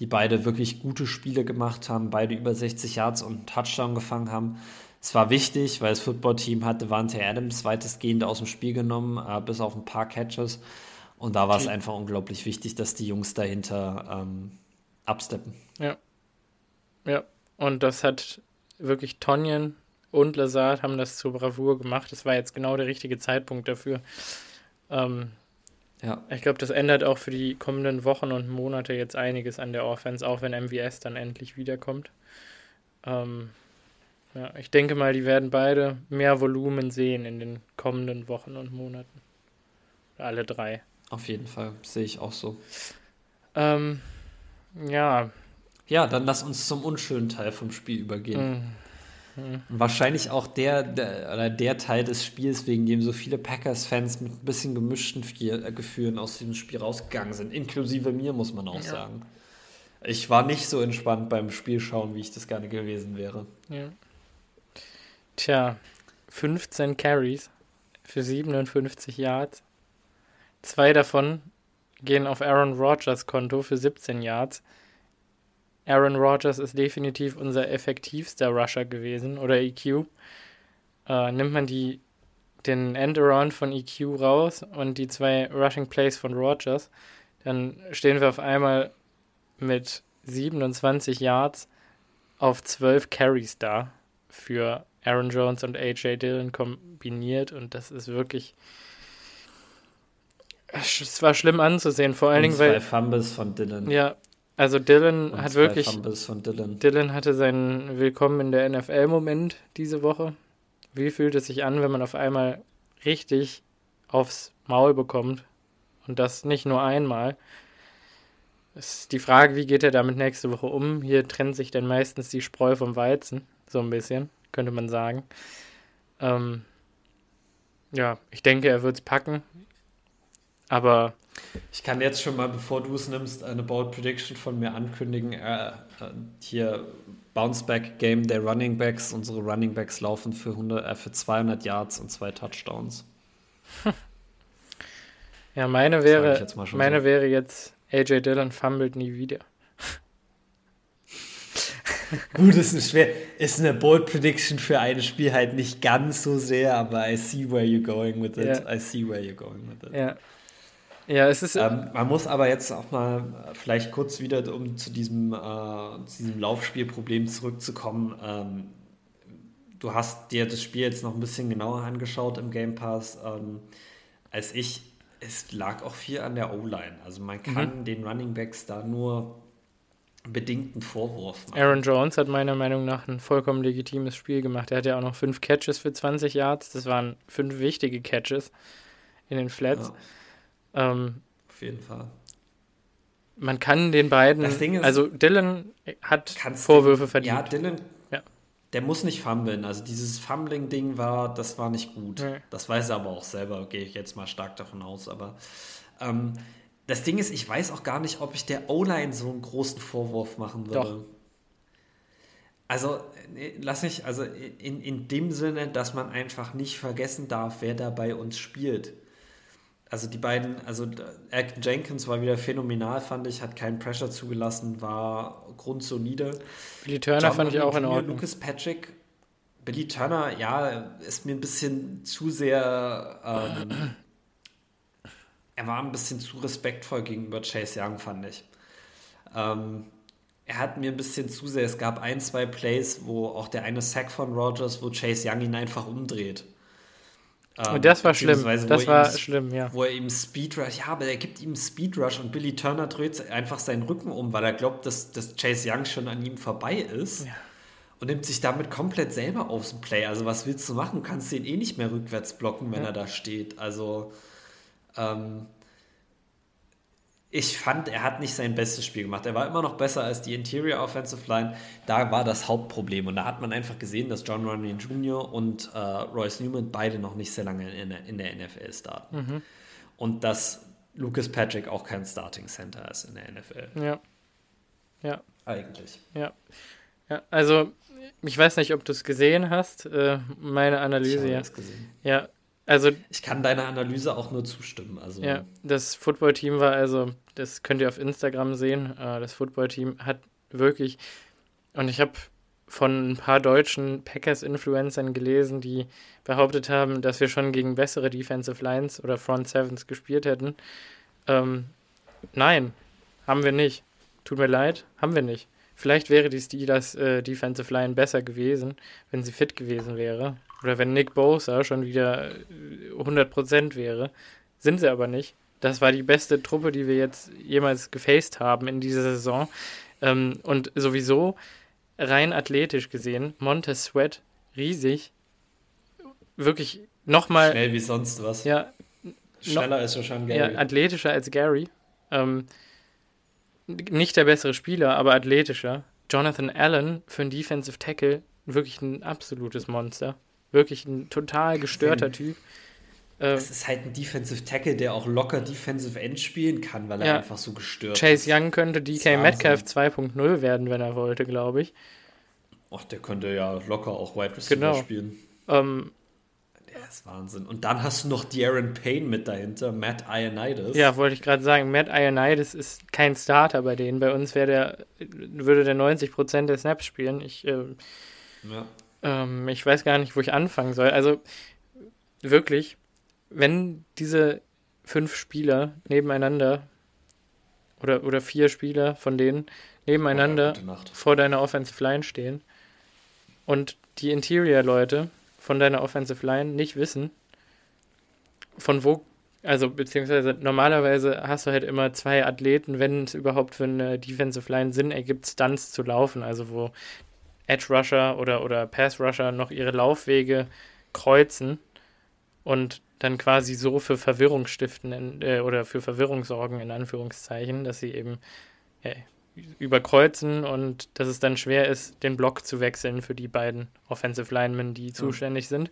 die beide wirklich gute Spiele gemacht haben, beide über 60 Yards und einen Touchdown gefangen haben. Es war wichtig, weil das Footballteam hatte Devante Adams weitestgehend aus dem Spiel genommen, äh, bis auf ein paar Catches. Und da war es einfach unglaublich wichtig, dass die Jungs dahinter ähm, absteppen. Ja. Ja. Und das hat wirklich Tonjen und Lazard haben das zur Bravour gemacht. Das war jetzt genau der richtige Zeitpunkt dafür. Ähm, ja. Ich glaube, das ändert auch für die kommenden Wochen und Monate jetzt einiges an der Offense, auch wenn MVS dann endlich wiederkommt. Ähm, ja, ich denke mal, die werden beide mehr Volumen sehen in den kommenden Wochen und Monaten. Alle drei. Auf jeden Fall, sehe ich auch so. Ähm, ja. Ja, dann lass uns zum unschönen Teil vom Spiel übergehen. Mhm. Wahrscheinlich auch der, der, oder der Teil des Spiels, wegen dem so viele Packers-Fans mit ein bisschen gemischten äh, Gefühlen aus diesem Spiel rausgegangen sind. Inklusive mir, muss man auch ja. sagen. Ich war nicht so entspannt beim Spielschauen, wie ich das gerne gewesen wäre. Ja. Tja, 15 Carries für 57 Yards. Zwei davon gehen auf Aaron Rodgers Konto für 17 Yards. Aaron Rodgers ist definitiv unser effektivster Rusher gewesen oder EQ. Äh, nimmt man die, den Endaround von EQ raus und die zwei Rushing Plays von Rodgers, dann stehen wir auf einmal mit 27 Yards auf 12 Carries da für Aaron Jones und AJ Dillon kombiniert und das ist wirklich es war schlimm anzusehen, vor allen Dingen, weil. Zwei Fumbles von Dylan. Ja, also Dylan und hat wirklich. Fumbles von Dylan. Dylan hatte seinen Willkommen in der NFL-Moment diese Woche. Wie fühlt es sich an, wenn man auf einmal richtig aufs Maul bekommt? Und das nicht nur einmal. Es ist die Frage, wie geht er damit nächste Woche um? Hier trennt sich dann meistens die Spreu vom Weizen, so ein bisschen, könnte man sagen. Ähm, ja, ich denke, er wird es packen. Aber ich kann jetzt schon mal, bevor du es nimmst, eine Bold Prediction von mir ankündigen. Äh, äh hier Bounceback Game der Running Backs. Unsere Running Backs laufen für, 100, äh, für 200 Yards und zwei Touchdowns. ja, meine wäre, meine so. wäre jetzt AJ Dillon fummelt nie wieder. Gut, ist, eine schwer, ist eine Bold Prediction für ein Spiel halt nicht ganz so sehr, aber I see where you're going with it. Yeah. I see where you're going with it. Ja. Ja, es ist. Ähm, man muss aber jetzt auch mal vielleicht kurz wieder, um zu diesem, äh, zu diesem Laufspielproblem zurückzukommen. Ähm, du hast dir das Spiel jetzt noch ein bisschen genauer angeschaut im Game Pass ähm, als ich. Es lag auch viel an der O-Line. Also man kann mhm. den Running Backs da nur bedingten Vorwurf machen. Aaron Jones hat meiner Meinung nach ein vollkommen legitimes Spiel gemacht. Er hat ja auch noch fünf Catches für 20 Yards. Das waren fünf wichtige Catches in den Flats. Ja. Ähm, Auf jeden Fall. Man kann den beiden, ist, also Dylan hat Vorwürfe verdient. Ja, Dylan, ja. der muss nicht fummeln. Also dieses Fumbling-Ding war, das war nicht gut. Nee. Das weiß er aber auch selber, gehe ich jetzt mal stark davon aus. Aber ähm, das Ding ist, ich weiß auch gar nicht, ob ich der O-Line so einen großen Vorwurf machen würde. Doch. Also, lass mich, also in, in dem Sinne, dass man einfach nicht vergessen darf, wer da bei uns spielt also die beiden, also Acton Jenkins war wieder phänomenal, fand ich, hat keinen Pressure zugelassen, war grundsolide. Billy Turner John fand ich auch in Ordnung. Lucas Patrick, Billy Turner, ja, ist mir ein bisschen zu sehr, ähm, er war ein bisschen zu respektvoll gegenüber Chase Young, fand ich. Ähm, er hat mir ein bisschen zu sehr, es gab ein, zwei Plays, wo auch der eine Sack von Rogers, wo Chase Young ihn einfach umdreht. Ähm, und das war schlimm. Das war ihm, schlimm, ja. Wo er ihm Speedrush, ja, aber er gibt ihm Speedrush und Billy Turner dreht einfach seinen Rücken um, weil er glaubt, dass, dass Chase Young schon an ihm vorbei ist. Ja. Und nimmt sich damit komplett selber dem Play. Also, was willst du machen? Du kannst den eh nicht mehr rückwärts blocken, wenn ja. er da steht. Also, ähm, ich fand, er hat nicht sein bestes Spiel gemacht. Er war immer noch besser als die Interior Offensive Line. Da war das Hauptproblem. Und da hat man einfach gesehen, dass John Runyon Jr. und äh, Royce Newman beide noch nicht sehr lange in der, in der NFL starten. Mhm. Und dass Lucas Patrick auch kein Starting Center ist in der NFL. Ja. Ja. Eigentlich. Ja. Ja, also ich weiß nicht, ob du es gesehen hast, äh, meine Analyse. Ich habe es gesehen. Ja, also. Ich kann deiner Analyse auch nur zustimmen. Also. Ja, das Footballteam war also, das könnt ihr auf Instagram sehen. Äh, das Footballteam hat wirklich, und ich habe von ein paar deutschen Packers-Influencern gelesen, die behauptet haben, dass wir schon gegen bessere Defensive Lines oder Front Sevens gespielt hätten. Ähm, nein, haben wir nicht. Tut mir leid, haben wir nicht. Vielleicht wäre die Steelers äh, Defensive Line besser gewesen, wenn sie fit gewesen wäre. Oder wenn Nick Bosa schon wieder 100% äh, wäre. Sind sie aber nicht. Das war die beste Truppe, die wir jetzt jemals gefaced haben in dieser Saison. Ähm, und sowieso rein athletisch gesehen, Montez Sweat riesig. Wirklich nochmal. Schnell wie sonst was. Ja. Schneller ist schon Gary. Ja, athletischer als Gary. Ähm, nicht der bessere Spieler, aber athletischer. Jonathan Allen für einen Defensive Tackle wirklich ein absolutes Monster. Wirklich ein total gestörter Typ. Das ähm, ist halt ein Defensive Tackle, der auch locker Defensive End spielen kann, weil er ja, einfach so gestört Chase ist. Chase Young könnte DK Metcalf 2.0 werden, wenn er wollte, glaube ich. Ach, der könnte ja locker auch Wide Receiver genau. spielen. Ähm, der ist Wahnsinn. Und dann hast du noch Darren Payne mit dahinter, Matt Ionides. Ja, wollte ich gerade sagen. Matt Ionides ist kein Starter bei denen. Bei uns der, würde der 90% der Snaps spielen. Ich, äh, ja. Ähm, ich weiß gar nicht, wo ich anfangen soll. Also wirklich, wenn diese fünf Spieler nebeneinander oder, oder vier Spieler von denen nebeneinander oh, vor deiner Offensive Line stehen und die Interior-Leute von deiner Offensive Line nicht wissen, von wo, also beziehungsweise normalerweise hast du halt immer zwei Athleten, wenn es überhaupt für eine Defensive Line Sinn ergibt, Stunts zu laufen, also wo Edge Rusher oder, oder Pass Rusher noch ihre Laufwege kreuzen und dann quasi so für Verwirrung stiften in, äh, oder für Verwirrung sorgen, in Anführungszeichen, dass sie eben ja, überkreuzen und dass es dann schwer ist, den Block zu wechseln für die beiden Offensive Linemen, die zuständig sind.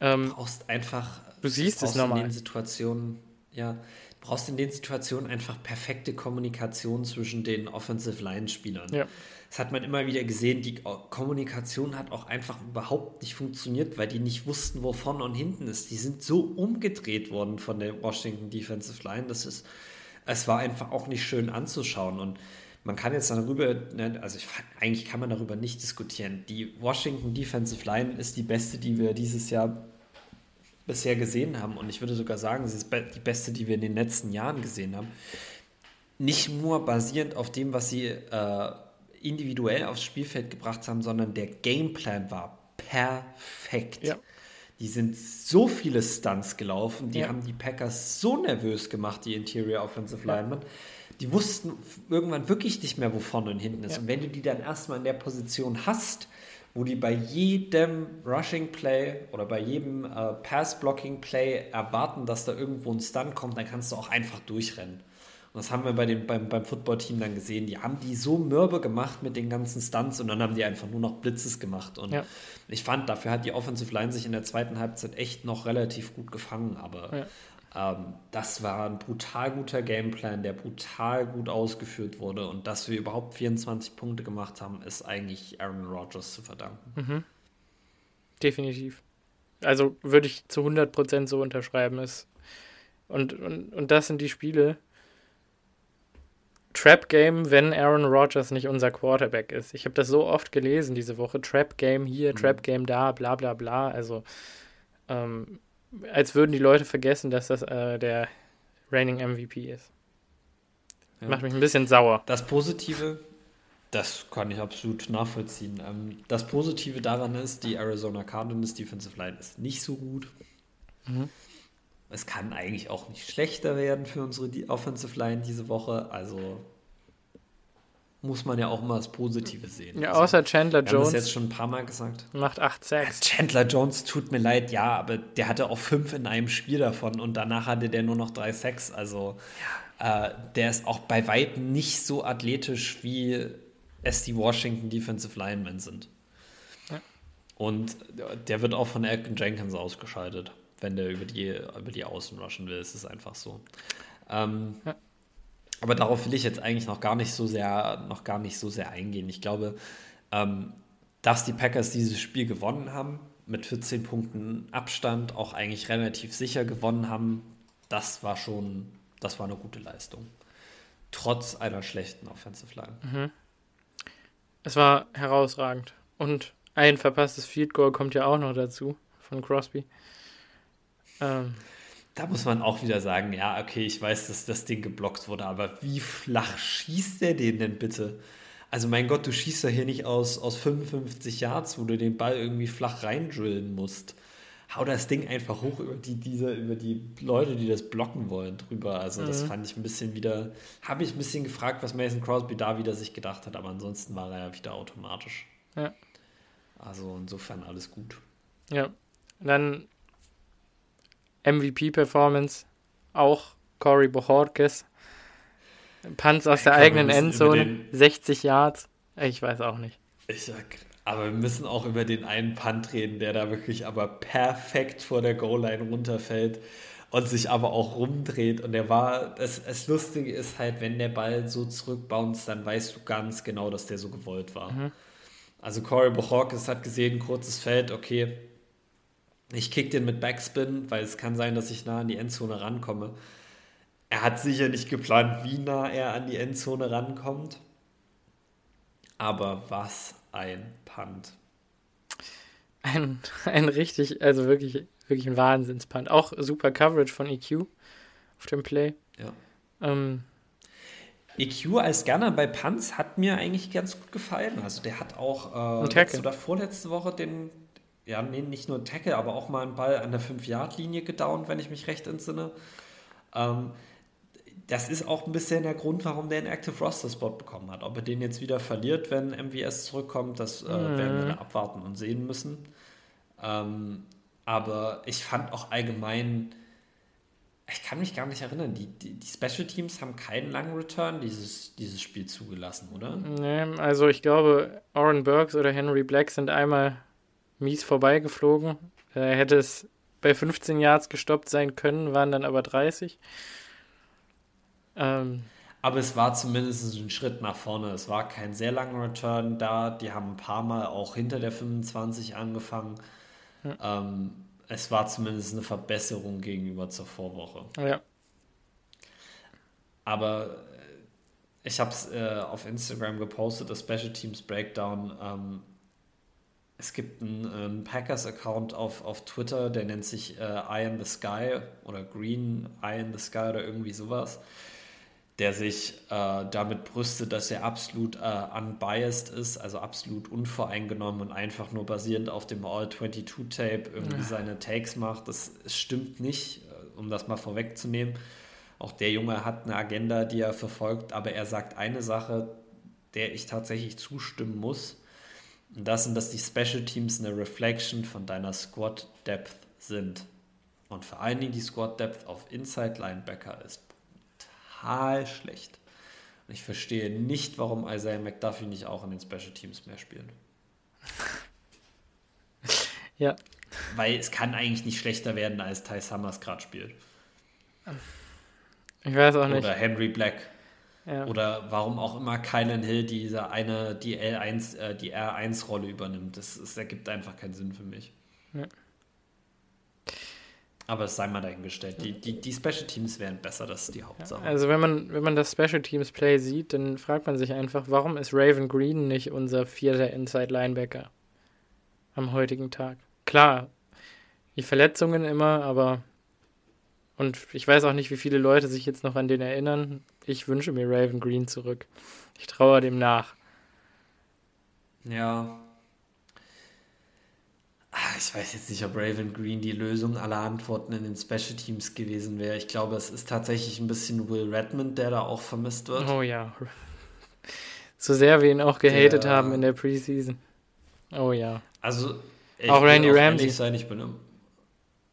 Ähm, du brauchst einfach. Du siehst es nochmal. In den Situationen, ja, brauchst in den Situationen einfach perfekte Kommunikation zwischen den Offensive Line-Spielern. Ja. Das hat man immer wieder gesehen. Die Kommunikation hat auch einfach überhaupt nicht funktioniert, weil die nicht wussten, wo vorne und hinten ist. Die sind so umgedreht worden von der Washington Defensive Line. Das ist, es war einfach auch nicht schön anzuschauen. Und man kann jetzt darüber, ne, also ich, eigentlich kann man darüber nicht diskutieren. Die Washington Defensive Line ist die beste, die wir dieses Jahr bisher gesehen haben. Und ich würde sogar sagen, sie ist die beste, die wir in den letzten Jahren gesehen haben. Nicht nur basierend auf dem, was sie äh, individuell aufs Spielfeld gebracht haben, sondern der Gameplan war perfekt. Ja. Die sind so viele Stunts gelaufen, die ja. haben die Packers so nervös gemacht, die Interior Offensive Linemen. Die wussten irgendwann wirklich nicht mehr, wo vorne und hinten ist. Ja. Und wenn du die dann erstmal in der Position hast, wo die bei jedem Rushing Play oder bei jedem äh, Pass Blocking Play erwarten, dass da irgendwo ein Stun kommt, dann kannst du auch einfach durchrennen. Und das haben wir bei dem, beim, beim Football-Team dann gesehen. Die haben die so mürbe gemacht mit den ganzen Stunts und dann haben die einfach nur noch Blitzes gemacht. Und ja. ich fand, dafür hat die Offensive Line sich in der zweiten Halbzeit echt noch relativ gut gefangen. Aber ja. Ähm, das war ein brutal guter Gameplan, der brutal gut ausgeführt wurde. Und dass wir überhaupt 24 Punkte gemacht haben, ist eigentlich Aaron Rodgers zu verdanken. Mhm. Definitiv. Also würde ich zu 100% so unterschreiben. Ist und, und, und das sind die Spiele. Trap Game, wenn Aaron Rodgers nicht unser Quarterback ist. Ich habe das so oft gelesen diese Woche. Trap Game hier, mhm. Trap Game da, bla bla bla. Also ähm, als würden die Leute vergessen, dass das äh, der Reigning MVP ist. Ja. Macht mich ein bisschen sauer. Das Positive, das kann ich absolut nachvollziehen. Ähm, das Positive daran ist, die Arizona Cardinals Defensive Line ist nicht so gut. Mhm. Es kann eigentlich auch nicht schlechter werden für unsere Offensive Line diese Woche. Also muss man ja auch mal das Positive sehen. Ja, also, außer Chandler Jones. Wir haben das jetzt schon ein paar Mal gesagt. Macht 8 Sacks. Chandler Jones tut mir leid, ja, aber der hatte auch fünf in einem Spiel davon und danach hatte der nur noch drei Sacks. Also ja. äh, der ist auch bei weitem nicht so athletisch, wie es die Washington Defensive Linemen sind. Ja. Und der wird auch von Elton Jenkins ausgeschaltet, wenn der über die, über die Außen rushen will. Es ist einfach so. Ähm, ja. Aber darauf will ich jetzt eigentlich noch gar nicht so sehr, noch gar nicht so sehr eingehen. Ich glaube, Ähm, dass die Packers dieses Spiel gewonnen haben, mit 14 Punkten Abstand auch eigentlich relativ sicher gewonnen haben, das war schon, das war eine gute Leistung. Trotz einer schlechten Offensive Line. Mhm. Es war herausragend. Und ein verpasstes Field Goal kommt ja auch noch dazu von Crosby. Ähm. Da muss man auch wieder sagen, ja, okay, ich weiß, dass das Ding geblockt wurde, aber wie flach schießt der den denn bitte? Also mein Gott, du schießt ja hier nicht aus, aus 55 Yards, wo du den Ball irgendwie flach reindrillen musst. Hau das Ding einfach hoch über die, diese, über die Leute, die das blocken wollen, drüber. Also mhm. das fand ich ein bisschen wieder, habe ich ein bisschen gefragt, was Mason Crosby da wieder sich gedacht hat, aber ansonsten war er ja wieder automatisch. Ja. Also insofern alles gut. Ja. Dann MVP-Performance, auch Corey Bochorkes. Punts aus der eigenen Endzone, 60 Yards. Ich weiß auch nicht. Ich sag, aber wir müssen auch über den einen Punt reden, der da wirklich aber perfekt vor der Goal-Line runterfällt und sich aber auch rumdreht. Und der war, das, das Lustige ist halt, wenn der Ball so zurückbounce, dann weißt du ganz genau, dass der so gewollt war. Mhm. Also Corey Bochorkes hat gesehen, kurzes Feld, okay, ich kick den mit Backspin, weil es kann sein, dass ich nah an die Endzone rankomme. Er hat sicher nicht geplant, wie nah er an die Endzone rankommt. Aber was ein Punt. Ein, ein richtig, also wirklich, wirklich ein Wahnsinnspunt. Auch super Coverage von EQ auf dem Play. Ja. Ähm, EQ als Gunner bei Punts hat mir eigentlich ganz gut gefallen. Also der hat auch äh, letzte oder vorletzte Woche den, ja, nee, nicht nur Tackle, aber auch mal einen Ball an der 5-Yard-Linie gedownt, wenn ich mich recht entsinne. Ähm, das ist auch ein bisschen der Grund, warum der einen Active Roster Spot bekommen hat. Ob er den jetzt wieder verliert, wenn MVS zurückkommt, das äh, mhm. werden wir abwarten und sehen müssen. Ähm, aber ich fand auch allgemein, ich kann mich gar nicht erinnern, die, die, die, Special Teams haben keinen langen Return dieses, dieses Spiel zugelassen, oder? Nee, also ich glaube, Oren Burks oder Henry Black sind einmal mies vorbeigeflogen. Er hätte es bei 15 Yards gestoppt sein können, waren dann aber 30. Ähm, aber es war zumindest ein Schritt nach vorne. Es war kein sehr langer Return da. Die haben ein paar Mal auch hinter der 25 angefangen. Ja. Ähm, es war zumindest eine Verbesserung gegenüber zur Vorwoche. Ja. Aber äh, ich habe es äh, auf Instagram gepostet, das Special Teams Breakdown. Ähm, es gibt einen, einen Packers-Account auf, auf Twitter, der nennt sich äh, Eye in the Sky oder Green Eye in the Sky oder irgendwie sowas der sich äh, damit brüstet, dass er absolut äh, unbiased ist, also absolut unvoreingenommen und einfach nur basierend auf dem All-22-Tape irgendwie ja. seine Takes macht. Das, das stimmt nicht, äh, um das mal vorwegzunehmen. Auch der Junge hat eine Agenda, die er verfolgt, aber er sagt eine Sache, der ich tatsächlich zustimmen muss. Und das sind, dass die Special Teams eine Reflection von deiner Squad Depth sind. Und vor allen Dingen die Squad Depth auf Inside Linebacker ist total schlecht. Und ich verstehe nicht, warum Isaiah McDuffie nicht auch in den Special Teams mehr spielt. Ja. Weil es kann eigentlich nicht schlechter werden, als Ty Summers gerade spielt. Ich weiß auch nicht. Oder Henry Black. Ja. Oder warum auch immer Kylan Hill diese eine, die L1, äh, die R1-Rolle übernimmt. Das, das ergibt einfach keinen Sinn für mich. Ja. Aber es sei mal dahingestellt. Die, die, die Special Teams wären besser, das ist die Hauptsache. Also wenn man, wenn man das Special Teams Play sieht, dann fragt man sich einfach, warum ist Raven Green nicht unser vierter Inside Linebacker am heutigen Tag? Klar, die Verletzungen immer, aber und ich weiß auch nicht, wie viele Leute sich jetzt noch an den erinnern. Ich wünsche mir Raven Green zurück. Ich traue dem nach. Ja, Ah, ich weiß jetzt nicht, ob Raven Green die Lösung aller Antworten in den Special Teams gewesen wäre. Ich glaube, es ist tatsächlich ein bisschen Will Redmond, der da auch vermisst wird. Oh ja. So sehr wir ihn auch gehatet der, haben in der Preseason. Oh ja. Also, auch Randy Ramsey. Sein, ich bin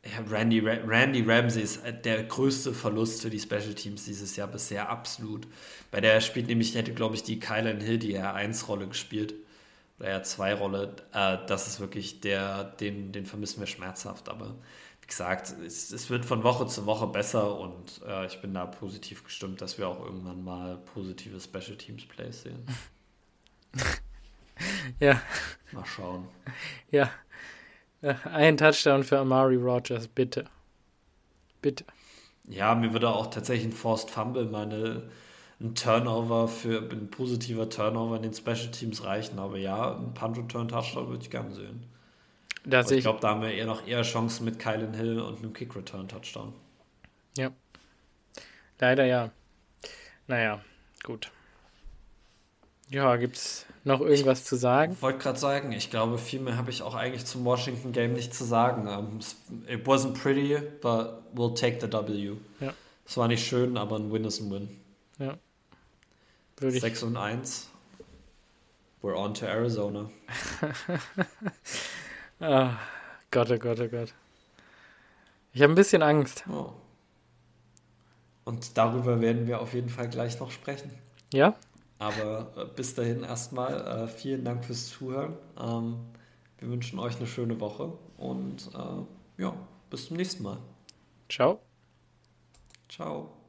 ja, Randy, Randy Ramsey ist der größte Verlust für die Special Teams dieses Jahr bisher, absolut. Bei der spielt nämlich, hätte, glaube ich, die Kylan Hill die R1-Rolle gespielt oder eher zwei Rolle, äh, das ist wirklich der, den, den vermissen wir schmerzhaft. Aber wie gesagt, es, es wird von Woche zu Woche besser und äh, ich bin da positiv gestimmt, dass wir auch irgendwann mal positive Special Teams Plays sehen. Ja. Mal schauen. Ja. Ein Touchdown für Amari Rogers, bitte. Bitte. Ja, mir würde auch tatsächlich ein Forced Fumble meine ein Turnover für ein positiver Turnover in den Special Teams reichen, aber ja, ein Punt Return Touchdown würde ich gerne sehen. ich glaube, da haben wir eher noch eher Chancen mit Kylan Hill und einem Kick Return Touchdown. Ja. Leider ja. Naja, gut. Ja, gibt es noch irgendwas ich zu sagen? Ich wollte gerade sagen, ich glaube, viel mehr habe ich auch eigentlich zum Washington Game nicht zu sagen. Um, it wasn't pretty, but we'll take the W. Ja. Es war nicht schön, aber ein Win ist ein Win. Ja. Würde 6 und 1. We're on to Arizona. ah, Gott, oh Gott, oh Gott. Ich habe ein bisschen Angst. Oh. Und darüber werden wir auf jeden Fall gleich noch sprechen. Ja? Aber äh, bis dahin erstmal äh, vielen Dank fürs Zuhören. Ähm, wir wünschen euch eine schöne Woche und äh, ja, bis zum nächsten Mal. Ciao. Ciao.